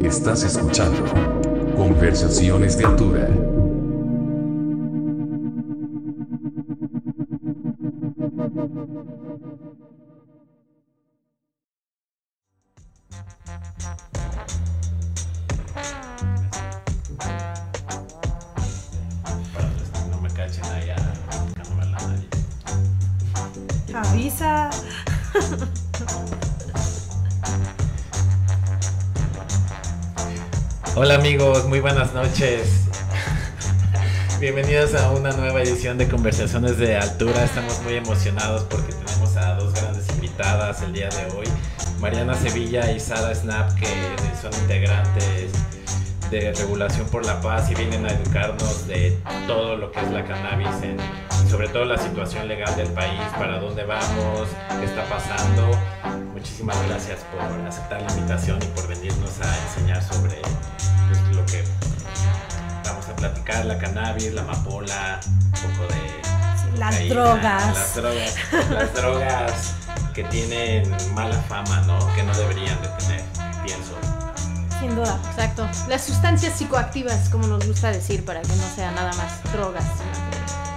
Estás escuchando Conversaciones de Altura. Muy buenas noches. Bienvenidos a una nueva edición de Conversaciones de Altura. Estamos muy emocionados porque tenemos a dos grandes invitadas el día de hoy. Mariana Sevilla y Sara Snap, que son integrantes de Regulación por la Paz y vienen a educarnos de todo lo que es la cannabis, en, sobre todo la situación legal del país, para dónde vamos, qué está pasando. Muchísimas gracias por aceptar la invitación y por venirnos a enseñar sobre pues, lo que vamos a platicar, la cannabis, la amapola, un poco de Las drogas. Las drogas, las drogas que tienen mala fama, ¿no? Que no deberían de tener, pienso. Sin duda. Exacto. Las sustancias psicoactivas, como nos gusta decir, para que no sea nada más drogas. sino que-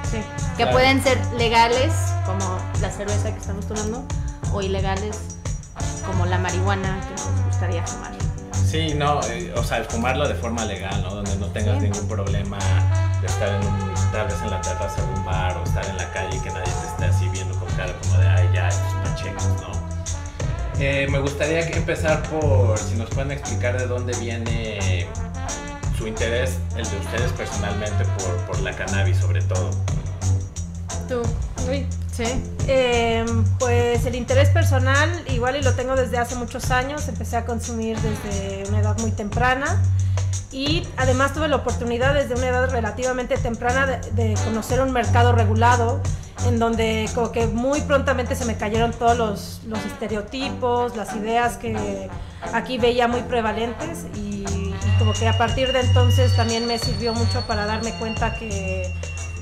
Sí. Que Claro. pueden ser legales, como la cerveza que estamos tomando, o ilegales, como la marihuana que nos gustaría fumar. Sí, no, eh, o sea, fumarlo de forma legal, ¿no? Donde no tengas Sí. ningún problema de estar en un, tal vez en la terraza de un bar o estar en la calle y que nadie te esté así viendo con cara como de, ay, ya, pachecos, ¿no? Eh, me gustaría empezar por, si nos pueden explicar de dónde viene su interés, el de ustedes personalmente, por, por la cannabis sobre todo. ¿Tú? Sí. Eh, pues el interés personal, igual y lo tengo desde hace muchos años, empecé a consumir desde una edad muy temprana y además tuve la oportunidad desde una edad relativamente temprana de, conocer un mercado regulado en donde como que muy prontamente se me cayeron todos los, los estereotipos, las ideas que aquí veía muy prevalentes y, y como que a partir de entonces también me sirvió mucho para darme cuenta que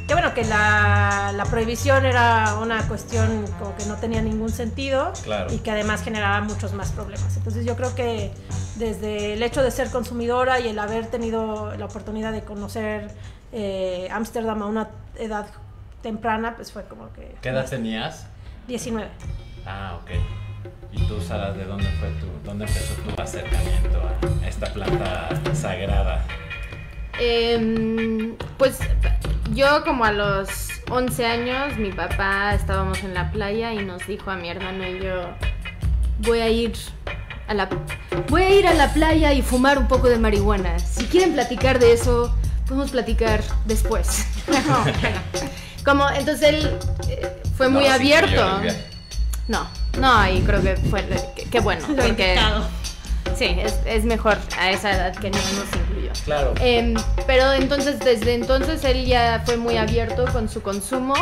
que bueno, que la, la prohibición era una cuestión como que no tenía ningún sentido Claro. y que además generaba muchos más problemas. Entonces yo creo que desde el hecho de ser consumidora y el haber tenido la oportunidad de conocer eh, Ámsterdam a una edad temprana, pues fue como que... ¿Qué edad tenías? 19. Ah, ok. ¿Y tú, Sara, de dónde fue tu, dónde empezó tu acercamiento a esta planta sagrada? Em, pues yo como a los 11 años, mi papá estábamos en la playa y nos dijo a mi hermano y yo, voy a ir a la, voy a, ir a la playa y fumar un poco de marihuana. Si quieren platicar de eso, podemos platicar después. como entonces él eh, fue muy No, abierto. No, no, y creo que fue, que, que bueno, porque. Sí, es, es mejor a esa edad que no nos incluyó. Claro. Em, pero entonces, desde entonces él ya fue muy abierto con su consumo.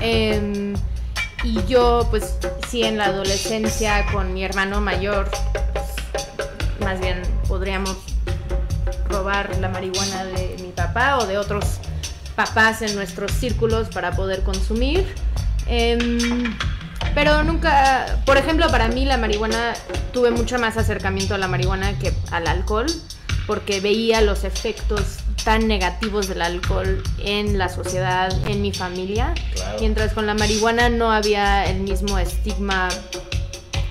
em, y yo, pues, sí, en la adolescencia con mi hermano mayor, pues, más bien podríamos robar la marihuana de mi papá o de otros papás en nuestros círculos para poder consumir. Em, pero nunca, por ejemplo, para mí la marihuana, tuve mucho más acercamiento a la marihuana que al alcohol, porque veía los efectos tan negativos del alcohol en la sociedad, en mi familia, Claro. mientras con la marihuana no había el mismo estigma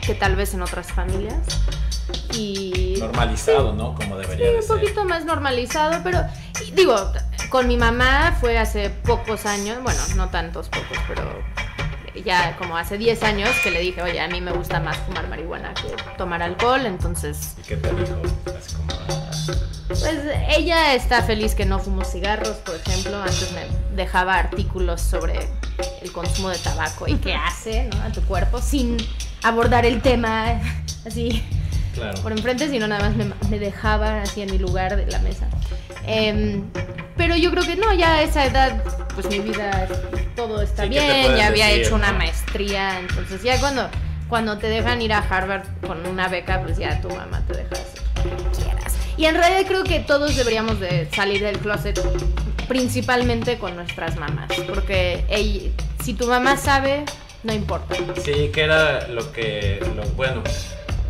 que tal vez en otras familias. Y Normalizado, ¿no? Como debería Sí, de un ser. poquito más normalizado, pero digo, con mi mamá fue hace pocos años, bueno, no tantos pocos, pero ya como hace 10 años que le dije, oye, a mí me gusta más fumar marihuana que tomar alcohol, entonces, ¿Y qué te dijo? Así como, pues ella está feliz que no fumo cigarros, por ejemplo, antes me dejaba artículos sobre el consumo de tabaco y qué hace ¿no? a tu cuerpo sin abordar el tema así claro. por enfrente, sino nada más me, me dejaba así en mi lugar de la mesa. Em, pero yo creo que no, ya a esa edad, pues mi vida, todo está Sí, ¿qué te bien, ya había decir, hecho una maestría, entonces ya cuando, cuando te dejan ir a Harvard con una beca, pues ya tu mamá te deja hacer lo que quieras. Y en realidad creo que todos deberíamos de salir del closet principalmente con nuestras mamás, porque ella- si tu mamá sabe, no importa. Sí, que era lo que, lo, bueno,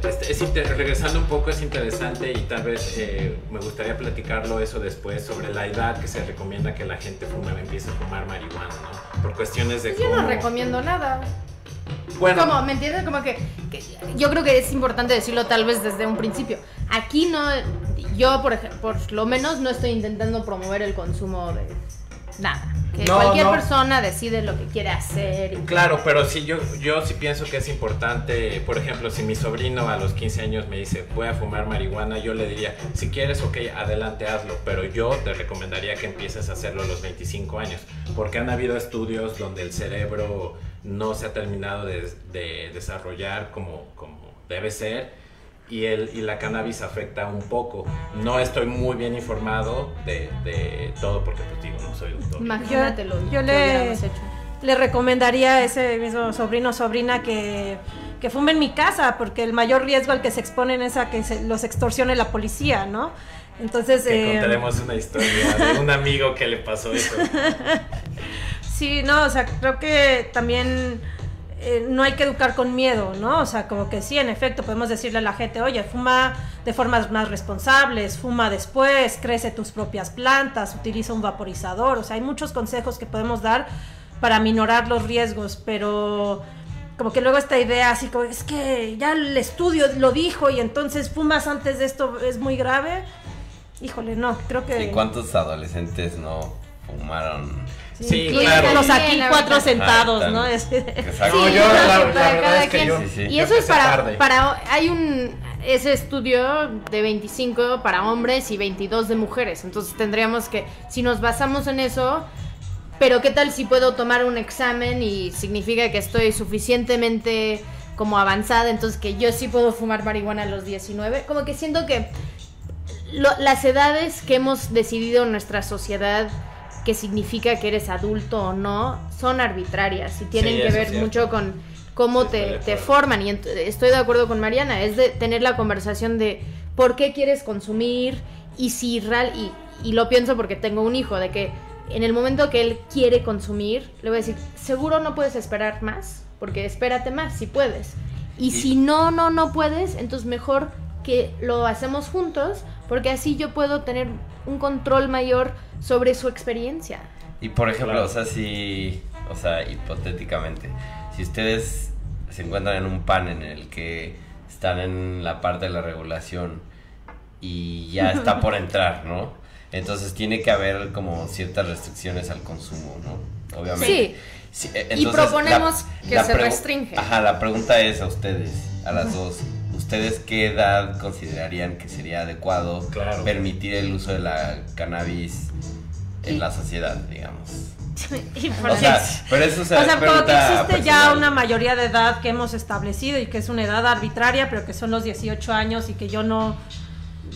este, es regresando un poco es interesante y tal vez eh, me gustaría platicarlo eso después sobre la edad que se recomienda que la gente fume, empiece a fumar marihuana, ¿no? Por cuestiones de Yo no recomiendo nada. Bueno, Como, ¿me entiendes? Como que, que yo creo que es importante decirlo tal vez desde un principio. Aquí no, yo por, por lo menos no estoy intentando promover el consumo de nada. Que No, cualquier no. persona decide lo que quiere hacer. y- Claro, pero sí, yo, yo sí pienso que es importante, por ejemplo, si mi sobrino a los 15 años me dice, voy a fumar marihuana, yo le diría, si quieres, ok, adelante, hazlo, pero yo te recomendaría que empieces a hacerlo a los 25 años, porque han habido estudios donde el cerebro no se ha terminado de, de desarrollar como, como debe ser. Y, el, y la cannabis afecta un poco. No estoy muy bien informado de, de todo porque, pues digo, no soy doctor. Imagínate lo yo que le- hecho. Le recomendaría a ese mismo sobrino o sobrina que, que fume en mi casa, porque el mayor riesgo al que se exponen es a que se- los extorsione la policía, ¿no? Entonces, Que eh, contaremos una historia de un amigo que le pasó eso. sí, no, o sea, creo que también eh, no hay que educar con miedo, ¿no? O sea, como que sí, en efecto, podemos decirle a la gente, oye, fuma de formas más responsables, fuma después, crece tus propias plantas, utiliza un vaporizador, o sea, hay muchos consejos que podemos dar para minorar los riesgos, pero como que luego esta idea así como, es que ya el estudio lo dijo y entonces fumas antes de esto es muy grave. Híjole, no, creo que... ¿Y cuántos adolescentes no fumaron? Sí, claro. Los aquí cuatro sentados, ¿no? Exacto. Yo la, verdad cada es que quien. yo. Sí, sí. Y yo eso es para, para. Hay un. Ese estudio de 25 para hombres y 22 de mujeres. Entonces tendríamos que. Si nos basamos en eso. Pero ¿qué tal si puedo tomar un examen y significa que estoy suficientemente como avanzada? Entonces que yo sí puedo fumar marihuana a los 19. Como que siento que lo- las edades que hemos decidido en nuestra sociedad que significa que eres adulto o no son arbitrarias y tienen Sí, que ver mucho con cómo Sí, te, te forman. Y estoy de acuerdo con Mariana, es de tener la conversación de por qué quieres consumir y si real y, y lo pienso porque tengo un hijo de que en el momento que él quiere consumir le voy a decir seguro no puedes esperar más porque espérate más si puedes y Y- si no no no puedes entonces mejor que lo hacemos juntos porque así yo puedo tener un control mayor sobre su experiencia Y por ejemplo, Claro. o sea, si, o sea, hipotéticamente, si ustedes se encuentran en un pan en el que están en la parte de la regulación y ya está por entrar, ¿no? Entonces tiene que haber como ciertas restricciones al consumo, ¿no? Obviamente. Sí. Sí, Y proponemos que se restringe. Ajá, la pregunta es a ustedes, a las dos. ¿Ustedes qué edad considerarían que sería adecuado Claro. permitir el uso de la cannabis en la sociedad, digamos? y por O sea, pero eso se O sea, como que pregunta existe ya una mayoría de edad que hemos establecido y que es una edad arbitraria, pero que son los 18 años y que yo no,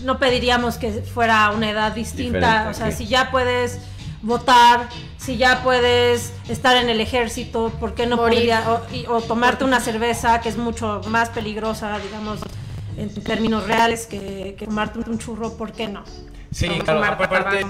no pediríamos que fuera una edad distinta. Diferente, o sea, si ya puedes votar, si ya puedes estar en el ejército, ¿por qué no podría? O, y- o tomarte una cerveza que es mucho más peligrosa, digamos, en términos reales, que, que tomarte un churro, ¿por qué no? Sí, claro, aparte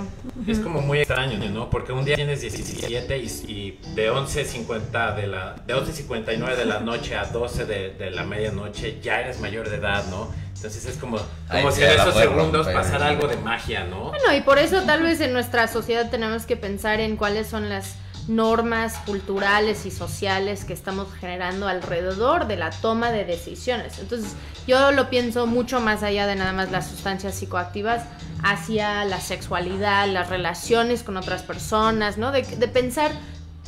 es como muy extraño, ¿no? Porque un día tienes 17 y, y de 11.50 de la de 11.59 de la noche a 12 de, de la medianoche ya eres mayor de edad, ¿no? Entonces es como, como si en esos segundos romper. pasara algo de magia, ¿no? Bueno, y por eso tal vez en nuestra sociedad tenemos que pensar en cuáles son las normas culturales y sociales que estamos generando alrededor de la toma de decisiones. Entonces, yo lo pienso mucho más allá de nada más las sustancias psicoactivas, hacia la sexualidad, las relaciones con otras personas, ¿no? De, de pensar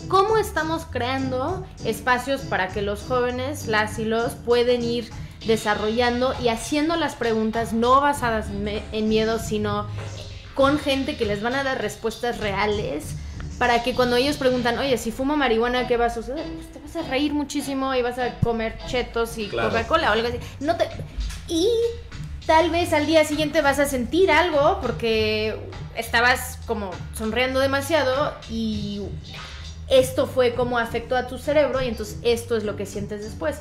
cómo estamos creando espacios para que los jóvenes, las y los, pueden ir desarrollando y haciendo las preguntas no basadas en miedo, sino con gente que les van a dar respuestas reales para que cuando ellos preguntan, oye, si fumo marihuana, ¿qué va a suceder? Pues te vas a reír muchísimo y vas a comer chetos y Claro. Coca-Cola o algo así. No te... Y tal vez al día siguiente vas a sentir algo porque estabas como sonriendo demasiado y esto fue como afectó a tu cerebro y entonces esto es lo que sientes después.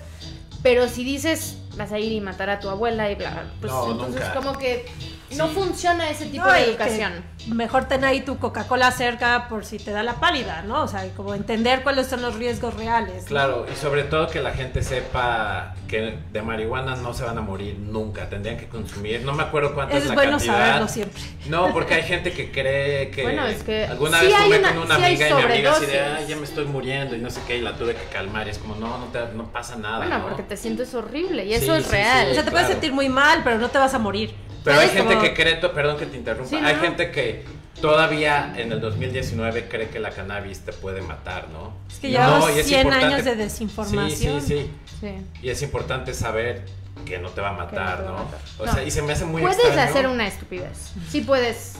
Pero si dices vas a ir y matar a tu abuela y bla, bla, pues No, entonces nunca. como que no Sí. funciona ese tipo No, de educación. Mejor ten ahí tu Coca-Cola cerca por si te da la pálida, ¿no? O sea, como entender cuáles son los riesgos reales. ¿no? Claro, y sobre todo que la gente sepa que de marihuana no se van a morir nunca, tendrían que consumir, no me acuerdo cuánta es, Es la bueno cantidad. saberlo siempre. No, porque hay gente que cree que Bueno, es que alguna sí vez una- con una sí amiga y mi amiga así de. "Ay, ya me estoy muriendo y no sé qué, y la tuve que calmar y es como, no, no, te, no pasa nada. Bueno, ¿no? porque te sientes horrible y Sí, eso es sí, real. sí. O sea, te claro. puedes sentir muy mal, pero no te vas a morir. Pero hay gente Como- que cree, to- perdón que te interrumpa, Sí, hay no. gente que todavía en el 2019 cree que la cannabis te puede matar, ¿no? Es que No, llevamos y es 100 importante- años de desinformación. Sí, sí, sí. Sí. Y es importante saber que no te va a matar, a ¿no? matar. O No. sea, y se me hace muy Puedes extraño. hacer una estupidez. Sí puedes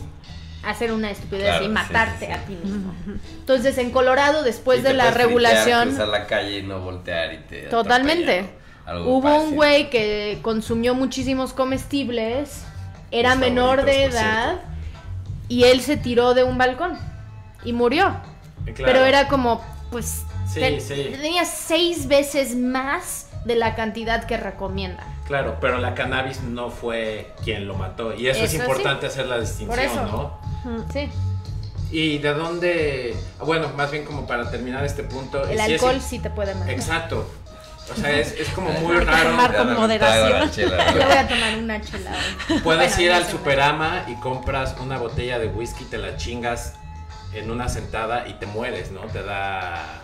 hacer una estupidez Claro, y sí, matarte sí, sí. a ti mismo. Entonces, en Colorado, después Y de te la regulación, cruzar la calle y no voltear y te Totalmente. atropellan, ¿no? Algo hubo un güey que consumió muchísimos comestibles, era menor de edad y él se tiró de un balcón y murió. Eh, claro. Pero era como, pues, Sí, te- sí. tenía seis veces más de la cantidad que recomienda. Claro, pero la cannabis no fue quien lo mató. Y eso, es sí. importante hacer la distinción, Por eso. ¿no? Sí, Y de dónde. Bueno, más bien como para terminar este punto. el es- alcohol sí te puede matar. Exacto. O sea, es, es como muy que raro. tomar con moderación. chela, Yo voy a tomar una chelada. Puedes Bueno, ir al Superama y compras una botella de whisky, te la chingas en una sentada y te mueres, ¿no? Te da.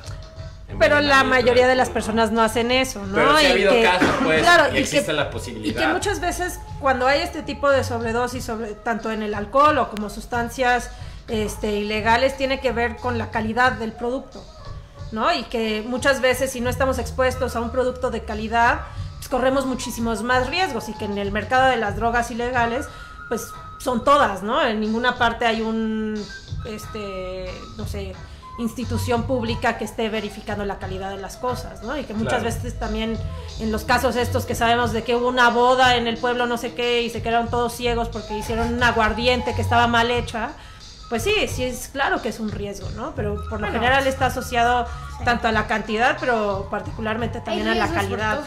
Pero la mayoría de las personas no hacen eso, ¿no? Pero sí ha Y habido que- casos, pues, claro, y y existe que- la Y posibilidad. que muchas veces cuando hay este tipo de sobredosis, sobre, tanto en el alcohol o como sustancias este, ilegales, tiene que ver con la calidad del producto, ¿no? Y que muchas veces si no estamos expuestos a un producto de calidad, pues corremos muchísimos más riesgos y que en el mercado de las drogas ilegales, pues son todas, ¿no? En ninguna parte hay un, este, no sé, institución pública que esté verificando la calidad de las cosas, ¿no? Y que muchas Claro. veces también en los casos estos que sabemos de que hubo una boda en el pueblo no sé qué y se quedaron todos ciegos porque hicieron un aguardiente que estaba mal hecha, pues sí, sí es claro que es un riesgo, ¿no? Pero por lo Bueno, general está asociado sí. tanto a la cantidad, pero particularmente también a la calidad.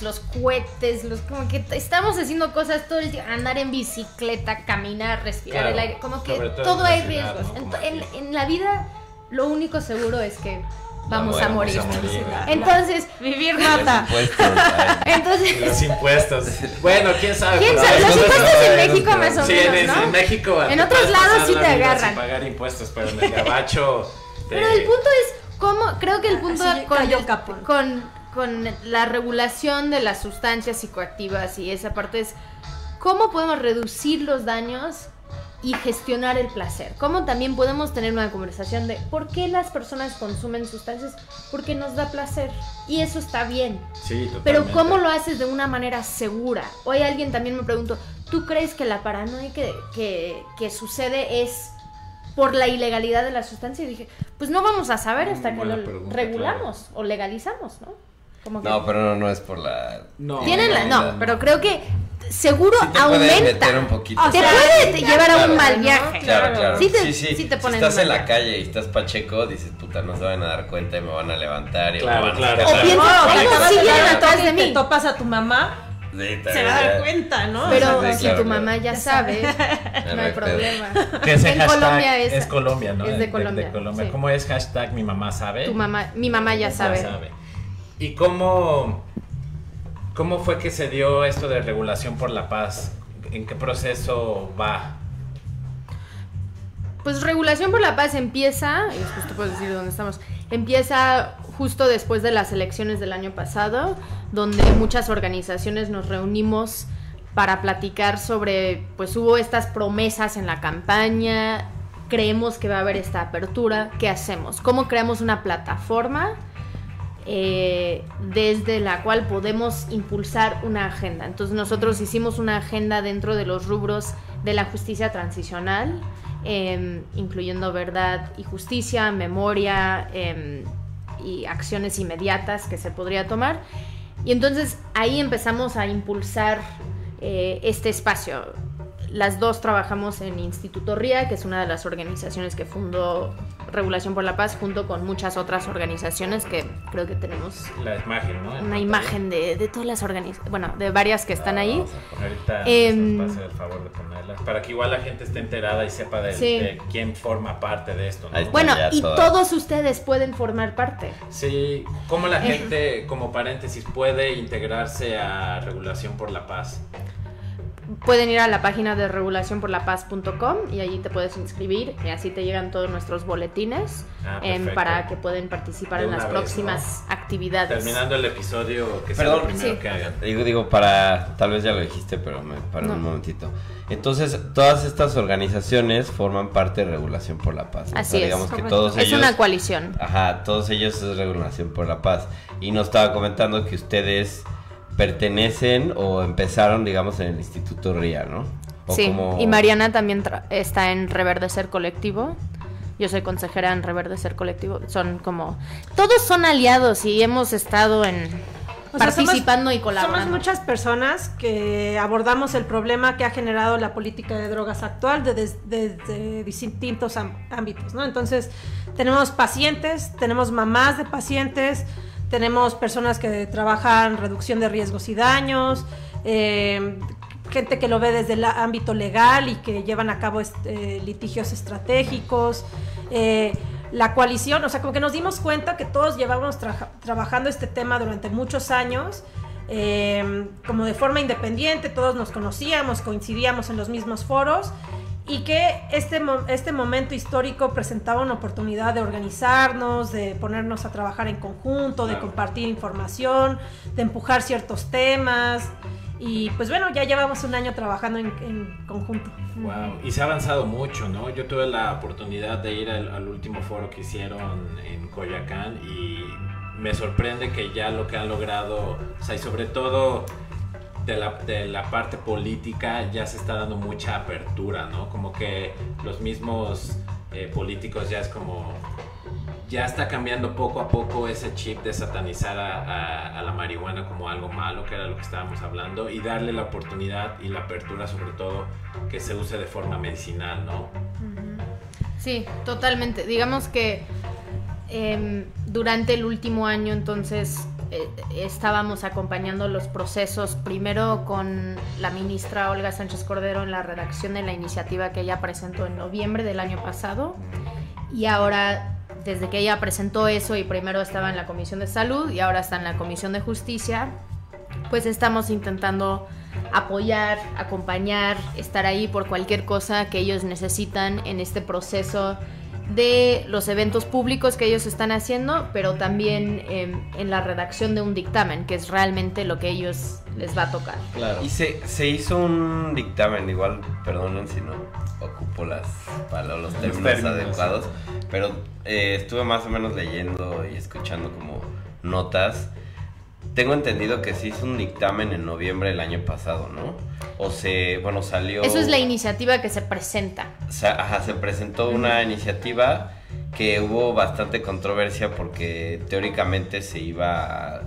los cohetes, los como que estamos haciendo cosas todo el día, andar en bicicleta, caminar, respirar Claro, el aire, como que todo hay riesgos. ¿no? En, Como en- aquí. en la vida lo único seguro es que vamos muerte, a morir. vamos a morir. Entonces, Vivir Los mata. entonces Los impuestos. Bueno, quién sabe. Los impuestos en México más o Sí, menos, en, ¿no? en México. En te otros lados sí te agarran. Sin pagar impuestos, pero en el gabacho. te- Pero el punto es cómo, creo que el punto Así con, cayó el- Capón. con, con la regulación de las sustancias psicoactivas y esa parte es cómo podemos reducir los daños y gestionar el placer. Cómo también podemos tener una conversación de por qué las personas consumen sustancias, porque nos da placer. Y eso está bien. Sí, Pero totalmente. ¿cómo lo haces de una manera segura? Hoy alguien también me preguntó, ¿tú crees que la paranoia que, que, que sucede es por la ilegalidad de la sustancia? Y dije, pues no vamos a saber hasta que Buena lo pregunta, regulamos o legalizamos, ¿no? Como que No, pero no, no es por la. No. tienen la, no, pero creo que seguro Sí te puede aumenta. meter un poquito. O te sea, puede llevar a un mal ¿no? viaje. Claro, claro. Sí te- sí, sí. sí te ponen si estás en la viaje. calle y estás pacheco, dices, puta, no se van a dar cuenta y me van a levantar y Claro, me van a claro, sacar claro. la- piensa- No, Algo te acabas sí de viene dar atrás de y te mí. topas a tu mamá, Sí, se va a dar ya. cuenta, ¿no? Pero O si tu mamá ya Ya sabe, Ya no hay problema. Ese en hashtag Colombia es, es Colombia, ¿no? es de Colombia. ¿Cómo es hashtag mi mamá sabe? Tu mamá, mi mamá ya sabe. ¿Y cómo, cómo fue que se dio esto de regulación por la paz? ¿En qué proceso va? Pues Regulación por la Paz empieza, y después te puedo decir dónde estamos, empieza justo después de las elecciones del año pasado, donde muchas organizaciones nos reunimos para platicar sobre, pues hubo estas promesas en la campaña, creemos que va a haber esta apertura, ¿qué hacemos? ¿Cómo creamos una plataforma eh, desde la cual podemos impulsar una agenda? Entonces nosotros hicimos una agenda dentro de los rubros de la justicia transicional, em, incluyendo verdad y justicia, memoria em, y acciones inmediatas que se podría tomar. Y entonces ahí empezamos a impulsar eh, este espacio. Las dos trabajamos en Instituto RIA, que es una de las organizaciones que fundó Regulación por la Paz junto con muchas otras organizaciones que creo que tenemos La imagen, ¿no? En una pantalla. imagen de, de todas las organizaciones, bueno, de varias que están ahí. Vamos a poner ahorita, Em, el favor de para que igual la gente esté enterada y sepa de, Sí. de quién forma parte de esto, ¿no? Bueno, y todas. todos ustedes pueden formar parte. Sí, ¿cómo la Eh. gente, como paréntesis, puede integrarse a Regulación por la Paz? Pueden ir a la página de regulacionporlapaz.com y allí te puedes inscribir y así te llegan todos nuestros boletines Ah, perfecto. para que puedan participar De en las vez, próximas actividades. Terminando el episodio, que sea Perdón. lo primero Sí. que hagan. Digo, digo, para, tal vez ya lo dijiste, pero me para No. un momentito. Entonces, todas estas organizaciones forman parte de Regulación por la Paz. ¿no? Así O sea, es. digamos que todos Es ellos... una coalición. Ajá, todos ellos es Regulación por la Paz. Y nos estaba comentando que ustedes pertenecen o empezaron, digamos, en el Instituto RIA, ¿no? O Sí, como- y Mariana también tra- está en Reverdecer Colectivo. Yo soy consejera en Reverdecer Colectivo. Son como... Todos son aliados y hemos estado en... O sea, somos- participando y Somos colaborando. muchas personas que abordamos el problema que ha generado la política de drogas actual desde de, de distintos ámbitos, ¿no? Entonces, tenemos pacientes, tenemos mamás de pacientes, tenemos personas que trabajan reducción de riesgos y daños, eh, gente que lo ve desde el ámbito legal y que llevan a cabo eh, litigios estratégicos. eh, la coalición, o sea, como que nos dimos cuenta que todos llevábamos trabajando este tema durante muchos años, eh, como de forma independiente, todos nos conocíamos, coincidíamos en los mismos foros y que este, este momento histórico presentaba una oportunidad de organizarnos, de ponernos a trabajar en conjunto, de compartir información, de empujar ciertos temas. Y pues bueno, ya llevamos un año trabajando en, en conjunto. Wow, y se ha avanzado mucho, ¿no? Yo tuve la oportunidad de ir al, al último foro que hicieron en Coyacán y me sorprende que ya lo que han logrado, o sea, y sobre todo de la, de la parte política ya se está dando mucha apertura, ¿no? Como que los mismos eh, políticos ya es como... Ya está cambiando poco a poco ese chip de satanizar a, la marihuana como algo malo, que era lo que estábamos hablando, y darle la oportunidad y la apertura sobre todo que se use de forma medicinal, ¿no? Sí, totalmente. Digamos que em, durante el último año entonces eh, estábamos acompañando los procesos primero con la ministra Olga Sánchez Cordero en la redacción de la iniciativa que ella presentó en noviembre del año pasado. Y ahora desde que ella presentó eso y primero estaba en la Comisión de Salud y ahora está en la Comisión de Justicia, pues estamos intentando apoyar, acompañar, estar ahí por cualquier cosa que ellos necesitan en este proceso de los eventos públicos que ellos están haciendo, pero también em, en la redacción de un dictamen, que es realmente lo que ellos les va a tocar. Claro. Y se, se hizo un dictamen, igual, perdonen si no ocupo las para los términos, términos, adecuados, pero eh, estuve más o menos leyendo y escuchando como notas. Tengo entendido que se hizo un dictamen en noviembre del año pasado, ¿no? O se, bueno, salió... Eso es la iniciativa que se presenta. se, ajá, se presentó una iniciativa que hubo bastante controversia porque teóricamente se iba a,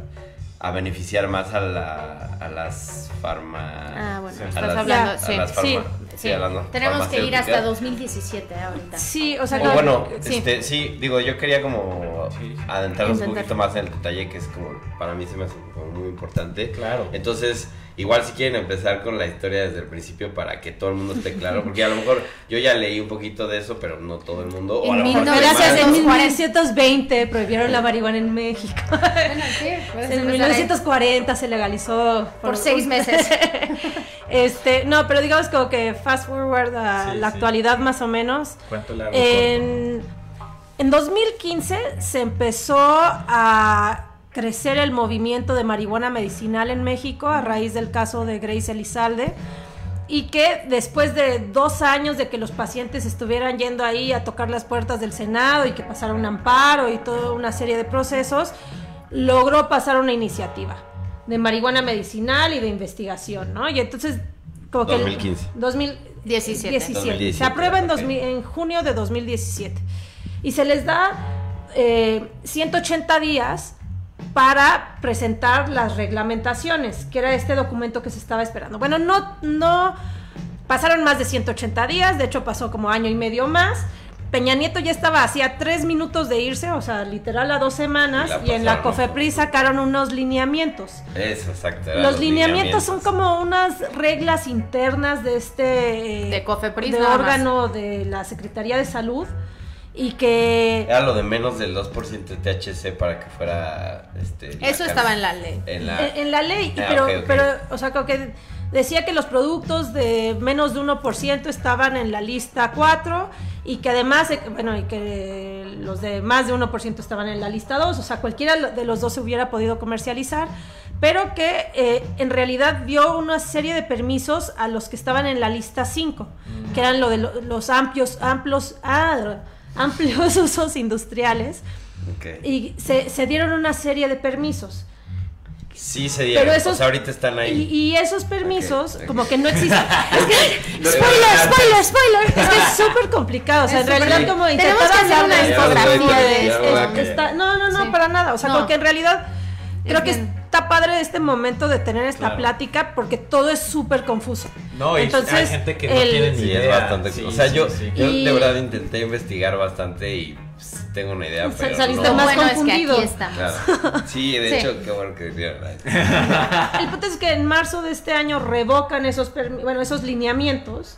a beneficiar más a, la, a las farma... Ah, bueno, Sí. a estás las- hablando, a sí. las sí, sí, Tenemos que ir hasta farmacéuticas. 2017 ahorita. Sí, o sea, O no- bueno, Sí. este, sí, digo, yo quería como Sí. adentrarnos un poquito más en el detalle que es como, para mí se me hace como muy importante. Claro. Entonces, igual si quieren empezar con la historia desde el principio para que todo el mundo esté claro, porque a lo mejor yo ya leí un poquito de eso, pero no todo el mundo. O En mil Gracias, en 1940. 1920 prohibieron la marihuana en México. Bueno, sí, puedes En empezar ahí. 1940 se legalizó Por seis meses. Este, no, pero digamos como que fast forward a Sí, la sí. actualidad más o menos. ¿Cuánto largo? En, en 2015 se empezó a crecer el movimiento de marihuana medicinal en México a raíz del caso de Grace Elizalde y que después de dos años de que los pacientes estuvieran yendo ahí a tocar las puertas del Senado y que pasara un amparo y toda una serie de procesos, logró pasar una iniciativa de marihuana medicinal y de investigación, ¿no? Y entonces, como que... 2015. 2017. 17. 17. Se aprueba en, ok. 2000 en junio de 2017. Y se les da eh, 180 días para presentar las reglamentaciones, que era este documento que se estaba esperando. Bueno, no, no pasaron más de 180 días, de hecho pasó como año y medio más, Peña Nieto ya estaba hacía tres minutos de irse, o sea, literal a dos semanas, Y la y en la. COFEPRIS sacaron unos lineamientos. Eso, exacto. Los lineamientos son como unas reglas internas de este De COFEPRIS de órgano de la Secretaría de Salud y que Era lo de menos del 2% de THC para que fuera. Este, Eso estaba en la ley. En la, en, en la ley, y Ah, pero, pero, o sea, creo que decía que los productos de menos de 1% estaban en la lista 4 y que además, bueno, y que los de más de 1% estaban en la lista 2, o sea, cualquiera de los dos se hubiera podido comercializar, pero que eh, en realidad dio una serie de permisos a los que estaban en la lista 5, que eran lo de lo- los amplios, amplios, ah, amplios usos industriales, y se, se dieron una serie de permisos. Sí se dieron. Pero esos, o sea, ahorita están ahí. Y, y esos permisos, como que no existen. es que, No, spoiler, spoiler, spoiler. Es que es súper complicado. O sea, Es en realidad, súper- como Tenemos intentar que hacer una infografía de- de es- esto. está- No, no, no, Sí. para nada. O sea, No. porque en realidad creo Es que bien. está padre este momento de tener esta Claro. plática porque todo es súper confuso. No, y Entonces, hay gente que no el- tiene ni Sí, idea. es bastante. Sí, o sea, sí, yo, sí. yo Y- de verdad intenté investigar bastante y tengo una idea, pero. saliste no. más bueno es que confundido. aquí estamos. Claro. Sí, de Sí. hecho, qué bueno que. El punto es que en marzo de este año revocan esos, bueno, esos lineamientos.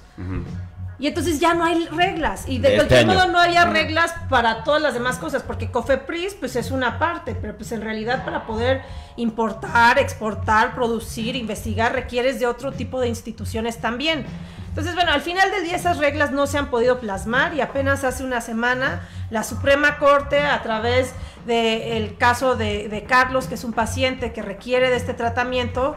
Y entonces ya no hay reglas. Y de, De este cualquier año. modo no haya reglas para todas las demás cosas, porque COFEPRIS pues es una parte, pero pues en realidad para poder importar, exportar, producir, investigar, requieres de otro tipo de instituciones también. Entonces, bueno, al final del día esas reglas no se han podido plasmar y apenas hace una semana la Suprema Corte, a través del caso de, de Carlos, que es un paciente que requiere de este tratamiento,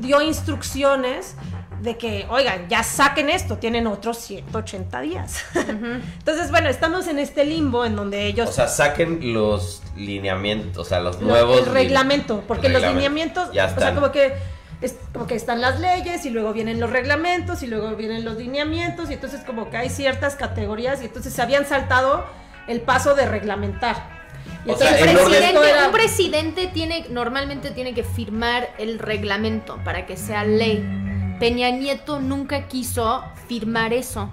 dio instrucciones de que, oigan, ya saquen esto, tienen otros 180 días. Entonces, bueno, estamos en este limbo en donde ellos... O sea, saquen los lineamientos, o sea, los lo- nuevos. el reglamento, porque el los lineamientos, Ya o sea, están. como que, es, como que están las leyes y luego vienen los reglamentos y luego vienen los lineamientos y entonces como que hay ciertas categorías y entonces se habían saltado el paso de reglamentar. Y O sea, entonces el Presidente- era- Un presidente tiene, normalmente tiene que firmar el reglamento para que sea ley. Peña Nieto nunca quiso firmar eso.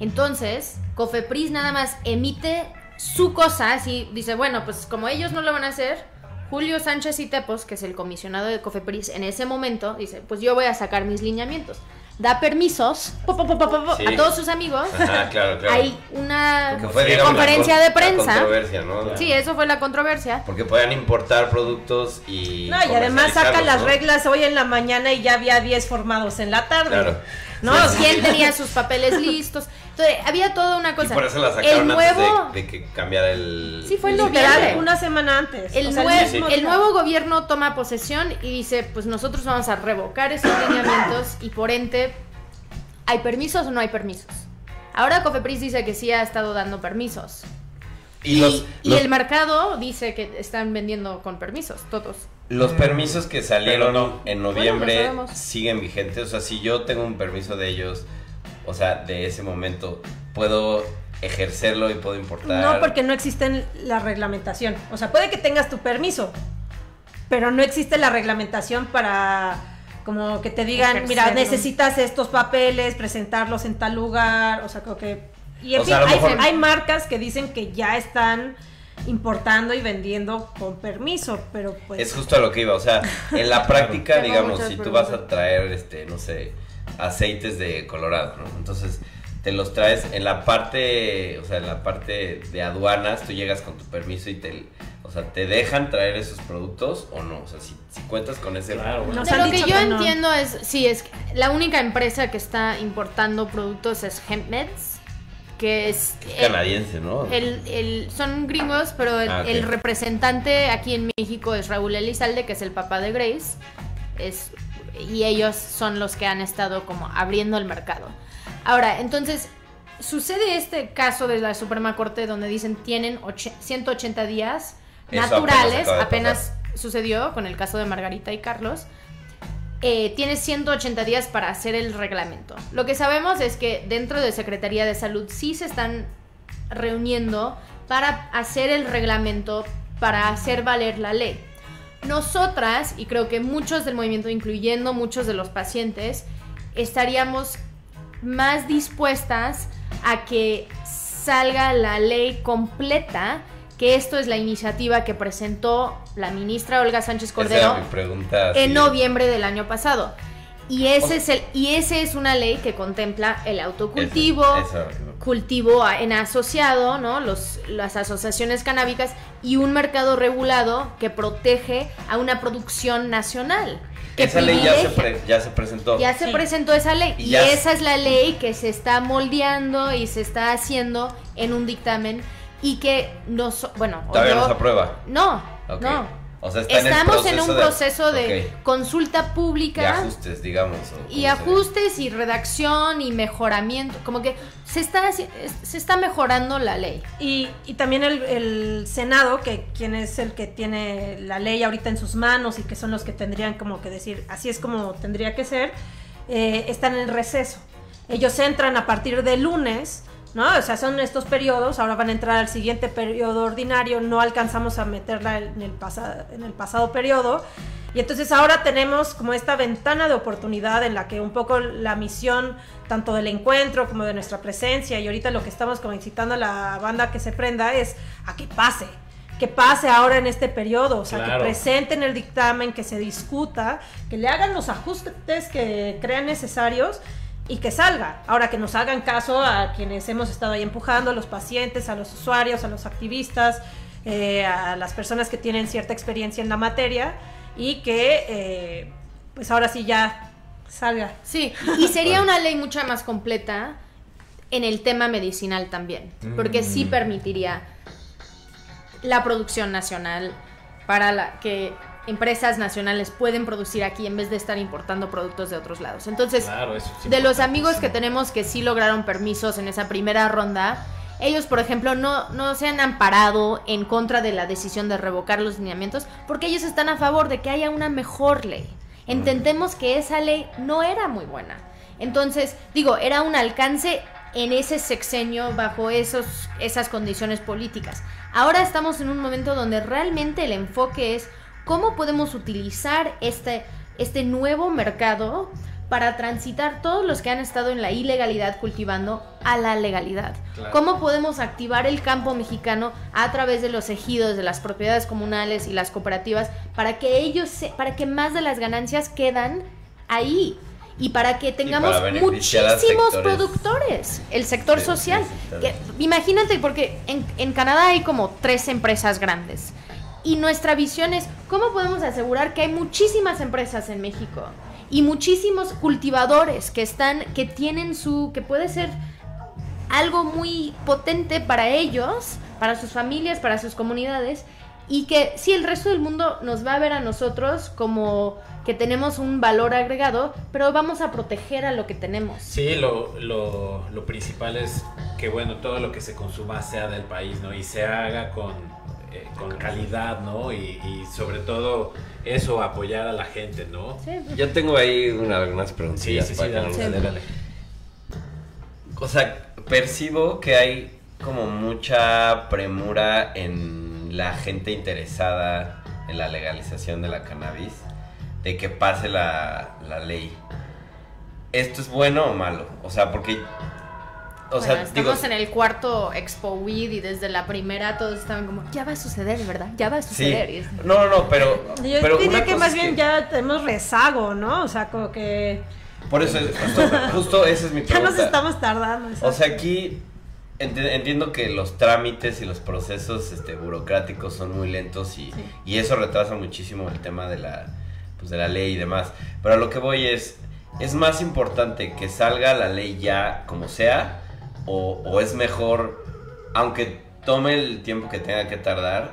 Entonces, Cofepris nada más emite su cosa, así dice, bueno, pues como ellos no lo van a hacer, Julio Sánchez y Tepos, que es el comisionado de Cofepris en ese momento, dice, pues yo voy a sacar mis lineamientos. Da permisos po, po, po, po, po, Sí. a todos sus amigos. Ajá, claro, claro. Hay una Porque fue, digamos, la conferencia con- de la prensa. controversia, ¿no? Sí, eso fue la controversia. Porque podían importar productos y. No, y además saca las reglas hoy en la mañana y ya había 10 formados en la tarde. Claro. No, ¿Quién tenía sus papeles listos? Entonces, había toda una Y cosa. por eso la sacaron el antes nuevo, de, de que cambiara el. Sí, fue noviembre. una semana antes. el, O sea, nue- mismo el nuevo gobierno toma posesión y dice, pues nosotros vamos a revocar esos lineamientos y por ende, ¿hay permisos o no hay permisos? Ahora Cofepris dice que sí ha estado dando permisos. Y, los, y los, el mercado dice que están vendiendo con permisos, todos. Los permisos que salieron no. en noviembre siguen vigentes. O sea, si yo tengo un permiso de ellos, o sea, de ese momento, puedo ejercerlo y puedo importar. No, porque no existe la reglamentación. O sea, puede que tengas tu permiso, pero no existe la reglamentación para como que te digan, mira, necesitas estos papeles, presentarlos en tal lugar, o sea, como que... Y en O fin, sea, a lo hay, mejor- hay marcas que dicen que ya están importando y vendiendo con permiso, pero pues... Es justo a lo que iba, o sea, en la práctica, digamos, si tú vas a traer, este, no sé, aceites de Colorado, ¿no? Entonces, te los traes en la parte, o sea, en la parte de aduanas, tú llegas con tu permiso y te, o sea, te dejan traer esos productos o no, o sea, si, si cuentas con ese... Claro, bueno. De lo que yo que no. entiendo es, sí, es que la única empresa que está importando productos es HempMeds, que es... Canadiense, ¿no? El, el- son gringos, pero el, Ah, el representante aquí en México es Raúl Elizalde, que es el papá de Grace. Es, y ellos son los que han estado como abriendo el mercado. Ahora, entonces, sucede este caso de la Suprema Corte donde dicen tienen och- 180 días Eso naturales, apenas sucedió con el caso de Margarita y Carlos. Eh, tienes 180 días para hacer el reglamento. Lo que sabemos es que dentro de Secretaría de Salud sí se están reuniendo para hacer el reglamento, para hacer valer la ley. Nosotras, y creo que muchos del movimiento, incluyendo muchos de los pacientes, estaríamos más dispuestas a que salga la ley completa, que esto es la iniciativa que presentó la ministra Olga Sánchez Cordero pregunta. en sí. noviembre del año pasado. Y ese es el y ese es una ley que contempla el autocultivo, Eso- eso. cultivo a- en asociado, ¿no? Los, las asociaciones canábicas y un mercado regulado que protege a una producción nacional. Que Esa ley ya se, pre- ya se presentó. ya se Sí. presentó esa ley Y esa es la ley que se está moldeando y se está haciendo en un dictamen y que nos bueno Todavía yo- no se aprueba. no no O sea, está estamos en, un proceso de consulta pública ajustes, digamos. y ajustes y redacción y mejoramiento como que se está se está mejorando la ley Y, y también el, el Senado, que quien es el que tiene la ley ahorita en sus manos y que son los que tendrían como que decir, así es como tendría que ser, eh, están en receso. Ellos entran a partir de lunes, ¿no? O sea, son estos periodos, ahora van a entrar al siguiente periodo ordinario, no alcanzamos a meterla en el, pasa- en el pasado periodo. Y entonces ahora tenemos como esta ventana de oportunidad en la que un poco la misión tanto del encuentro como de nuestra presencia y ahorita lo que estamos como incitando a la banda que se prenda es a que pase, que pase ahora en este periodo, o sea, Claro. que presenten el dictamen, que se discuta, que le hagan los ajustes que crean necesarios y que salga. Ahora que nos hagan caso a quienes hemos estado ahí empujando, a los pacientes, a los usuarios, a los activistas, eh, a las personas que tienen cierta experiencia en la materia y que eh, pues ahora sí ya salga. Sí, y sería una ley mucho más completa en el tema medicinal también, porque sí Mm. permitiría la producción nacional para la que empresas nacionales pueden producir aquí en vez de estar importando productos de otros lados. Entonces, Claro, de los amigos que tenemos que sí lograron permisos en esa primera ronda, ellos, por ejemplo, no, no se han amparado en contra de la decisión de revocar los lineamientos porque ellos están a favor de que haya una mejor ley. Entendemos que esa ley no era muy buena. Entonces, digo, era un alcance en ese sexenio bajo esos, esas condiciones políticas. Ahora estamos en un momento donde realmente el enfoque es cómo podemos utilizar este, este nuevo mercado para transitar todos los que han estado en la ilegalidad cultivando a la legalidad. Claro. ¿Cómo podemos activar el campo mexicano a través de los ejidos, de las propiedades comunales y las cooperativas para que ellos, se- para que más de las ganancias quedan ahí? Y para que tengamos para muchísimos productores, el sector Sí, social. sí, sí, que- imagínate, porque en, en Canadá hay como tres empresas grandes. Y nuestra visión es cómo podemos asegurar que hay muchísimas empresas en México y muchísimos cultivadores que están, que tienen su, que puede ser algo muy potente para ellos, para sus familias, para sus comunidades, y que sí, el resto del mundo nos va a ver a nosotros como que tenemos un valor agregado, pero vamos a proteger a lo que tenemos. Sí, lo, lo, lo principal es que, bueno, todo lo que se consuma sea del país, ¿no? Y se haga con, eh, con calidad, ¿no? Y, y sobre todo eso, apoyar a la gente, ¿no? Sí, Yo tengo ahí una- algunas Sí, preguntillas sí, sí, para dale, nos- dale, dale. O sea, percibo que hay como mucha premura en la gente interesada en la legalización de la cannabis, de que pase la, la ley. ¿Esto es bueno o malo? O sea, porque... O Bueno, sea, digo... estamos en el cuarto Expo Weed y desde la primera todos estaban como, ya va a suceder, ¿verdad? Ya va a Sí. suceder. Y No, no, no, pero... Yo pero diría que más bien ya tenemos rezago, ¿no? O sea, como que Por eso, es- justo, justo esa es mi ya pregunta. nos estamos tardando. O sea, aquí enti- entiendo que los trámites y los procesos este, burocráticos son muy lentos y, Sí. y eso retrasa muchísimo el tema de la, pues, de la ley y demás. Pero a lo que voy es, ¿es más importante que salga la ley ya como sea o, o es mejor, aunque tome el tiempo que tenga que tardar,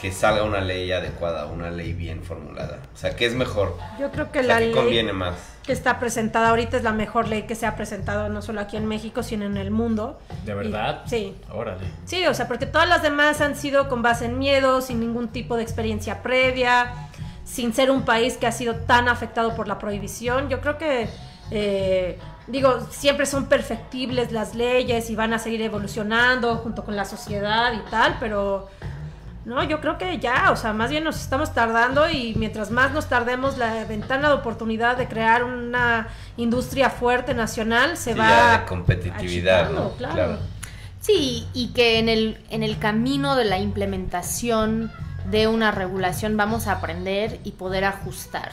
que salga una ley adecuada, una ley bien formulada? O sea, ¿qué es mejor? Yo creo que O sea, la ¿qué ley conviene más? que está presentada ahorita es la mejor ley que se ha presentado no solo aquí en México, sino en el mundo. ¿De verdad? Y- sí. Órale. Sí, o sea, porque todas las demás han sido con base en miedo, sin ningún tipo de experiencia previa, sin ser un país que ha sido tan afectado por la prohibición. Yo creo que, eh, digo, siempre son perfectibles las leyes y van a seguir evolucionando junto con la sociedad y tal, pero no, yo creo que ya, o sea, más bien nos estamos tardando y mientras más nos tardemos, la ventana de oportunidad de crear una industria fuerte nacional se Sí, va ya de competitividad, achicando, ¿no? claro. Claro. Sí, y que en el, en el camino de la implementación de una regulación vamos a aprender y poder ajustar.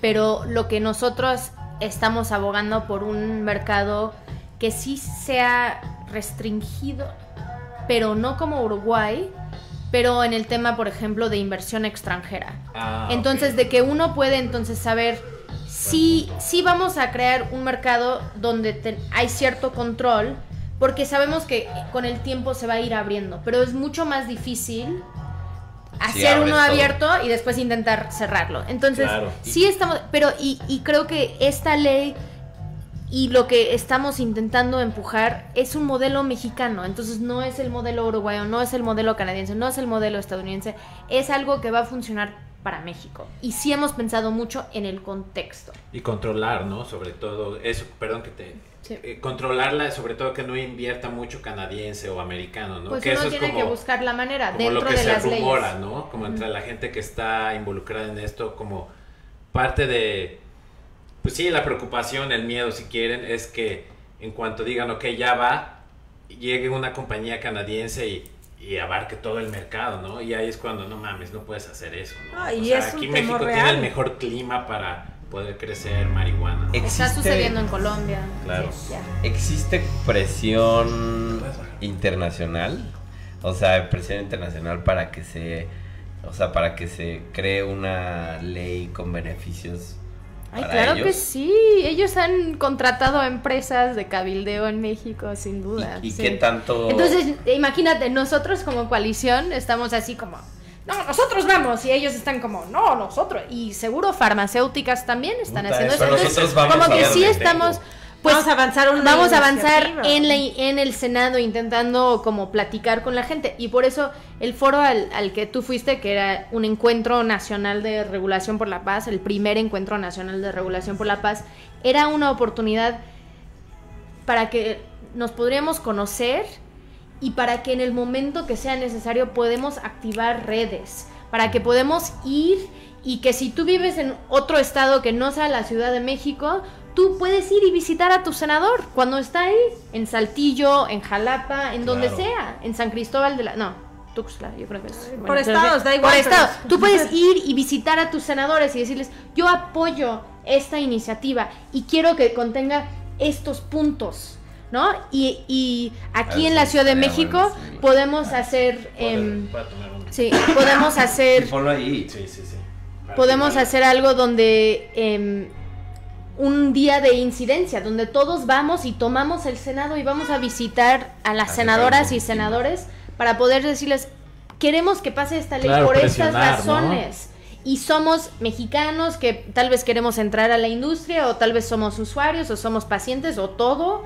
Pero lo que nosotros estamos abogando por un mercado que sí sea restringido, pero no como Uruguay, pero en el tema, por ejemplo, de inversión extranjera. Ah, entonces, de que uno puede entonces saber si, si vamos a crear un mercado donde te- hay cierto control, porque sabemos que con el tiempo se va a ir abriendo, pero es mucho más difícil hacer uno todo. abierto y después intentar cerrarlo. Entonces, Claro. sí estamos, pero y, y creo que esta ley y lo que estamos intentando empujar es un modelo mexicano, entonces no es el modelo uruguayo, no es el modelo canadiense, no es el modelo estadounidense, es algo que va a funcionar para México. Y sí hemos pensado mucho en el contexto. Y controlar, ¿no? Sobre todo, eso, perdón que te... Sí. eh, controlarla, sobre todo que no invierta mucho canadiense o americano, ¿no? Pues que uno eso es tiene como, que buscar la manera como dentro lo que de se las rumora, leyes. ¿no? Como entre la gente que está involucrada en esto, como parte de, pues sí, la preocupación, el miedo, si quieren, es que en cuanto digan, ok, ya va, llegue una compañía canadiense y, y abarque todo el mercado, ¿no? Y ahí es cuando, no mames, no puedes hacer eso, ¿no? Ah, o sea, es aquí México tiene el mejor clima para poder crecer marihuana. Está sucediendo en Colombia. Claro. Sí. ¿Existe presión internacional? O sea, presión internacional para que se, o sea, para que se cree una ley con beneficios. Ay, para claro ellos? que sí. Ellos han contratado a empresas de cabildeo en México, sin duda. ¿Y, y sí. qué tanto? Entonces, imagínate, nosotros como coalición estamos así como, no, nosotros vamos, y ellos están como, no, nosotros. Y seguro farmacéuticas también están Puta, haciendo eso eso. Entonces, nosotros vamos como que sí estamos, tengo. pues, vamos a avanzar una vamos a avanzar en, la, en el Senado intentando como platicar con la gente. Y por eso el foro al, al que tú fuiste, que era un encuentro nacional de regulación por la paz, el primer encuentro nacional de regulación por la paz, era una oportunidad para que nos podríamos conocer y para que en el momento que sea necesario podemos activar redes, para que podemos ir y que si tú vives en otro estado que no sea la Ciudad de México, tú puedes ir y visitar a tu senador cuando está ahí, en Saltillo, en Jalapa, en donde Claro. sea, en San Cristóbal de la... No, Tuxtla, yo creo que es... Por estados, da igual, Por pero- estados. Tú puedes ir y visitar a tus senadores y decirles, yo apoyo esta iniciativa y quiero que contenga estos puntos, ¿no? Y, y aquí Ah, en la Ciudad de México bueno, sí. podemos hacer... em, sí, podemos hacer... Sí, ponlo ahí. Sí, sí, sí. Para Podemos hacer algo donde em, un día de incidencia, donde todos vamos y tomamos el Senado y vamos a visitar a las senadoras y senadores para poder decirles, queremos que pase esta ley Claro, por estas razones. Y somos mexicanos que tal vez queremos entrar a la industria o tal vez somos usuarios o somos pacientes o todo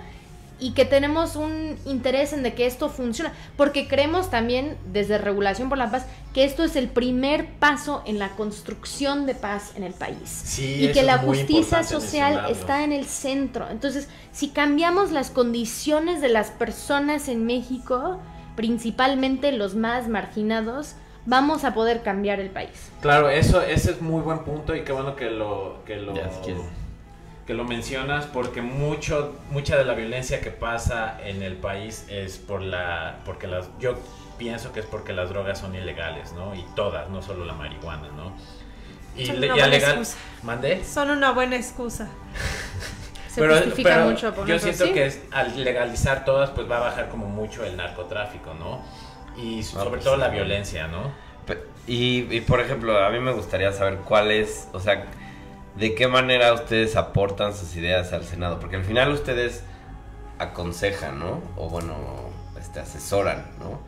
y que tenemos un interés en de que esto funcione, porque creemos también desde Regulación por la Paz que esto es el primer paso en la construcción de paz en el país Sí, y que la justicia social está en el centro. Entonces, si cambiamos las condiciones de las personas en México, principalmente los más marginados, vamos a poder cambiar el país. Claro, eso ese es muy buen punto y qué bueno que lo que lo Ya, si quieres. Que lo mencionas porque mucho mucha de la violencia que pasa en el país es por la porque las yo pienso que es porque las drogas son ilegales, ¿no? Y todas, no solo la marihuana, ¿no? Y, Son le- una buena legal, excusa. mandé. Son una buena excusa. Se pero, justifica pero mucho por yo eso, siento ¿sí? que es- al legalizar todas pues va a bajar como mucho el narcotráfico, ¿no? Y sobre pues todo sí. la violencia, ¿no? Y, y, por ejemplo, a mí me gustaría saber cuál es, o sea, de qué manera ustedes aportan sus ideas al Senado, porque al final ustedes aconsejan, ¿no? O bueno, este, asesoran, ¿no?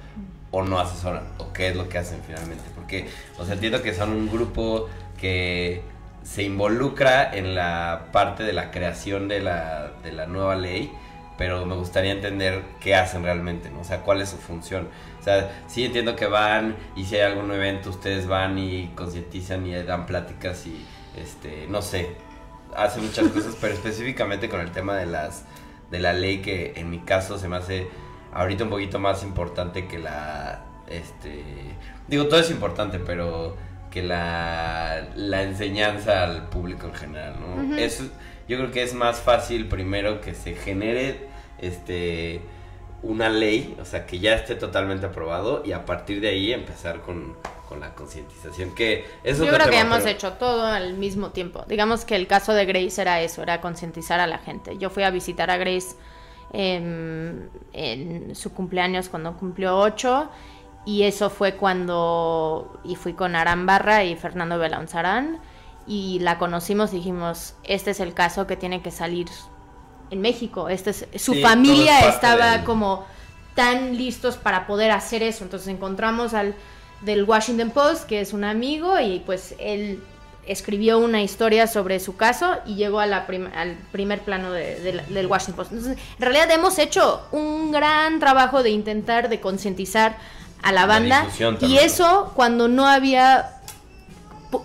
O no asesoran, o qué es lo que hacen finalmente, porque, o sea, entiendo que son un grupo que se involucra en la parte de la creación de la, de la nueva ley, pero me gustaría entender qué hacen realmente, ¿no? O sea, cuál es su función. O sea, sí entiendo que van y si hay algún evento ustedes van y concientizan y dan pláticas y, este, no sé, hacen muchas cosas, pero específicamente con el tema de las, de la ley que en mi caso se me hace ahorita un poquito más importante que la, este, digo, todo es importante, pero que la, la enseñanza al público en general, ¿no? Eso, yo creo que es más fácil primero que se genere, este, una ley, o sea, que ya esté totalmente aprobado y a partir de ahí empezar con, con la concientización, que Yo creo que hemos pero- hecho todo al mismo tiempo. Digamos que el caso de Grace era eso, era concientizar a la gente. Yo fui a visitar a Grace em, en su cumpleaños cuando cumplió ocho y eso fue cuando y fui con Aran Barra y Fernando Belaunzarán y la conocimos dijimos, este es el caso que tiene que salir en México. Este es, su Sí, familia estaba como tan listos para poder hacer eso. Entonces encontramos al del Washington Post, que es un amigo, y pues él escribió una historia sobre su caso y llegó a la prim- al primer plano de- del Washington Post. Entonces, en realidad hemos hecho un gran trabajo de intentar de concientizar a la banda y eso cuando no había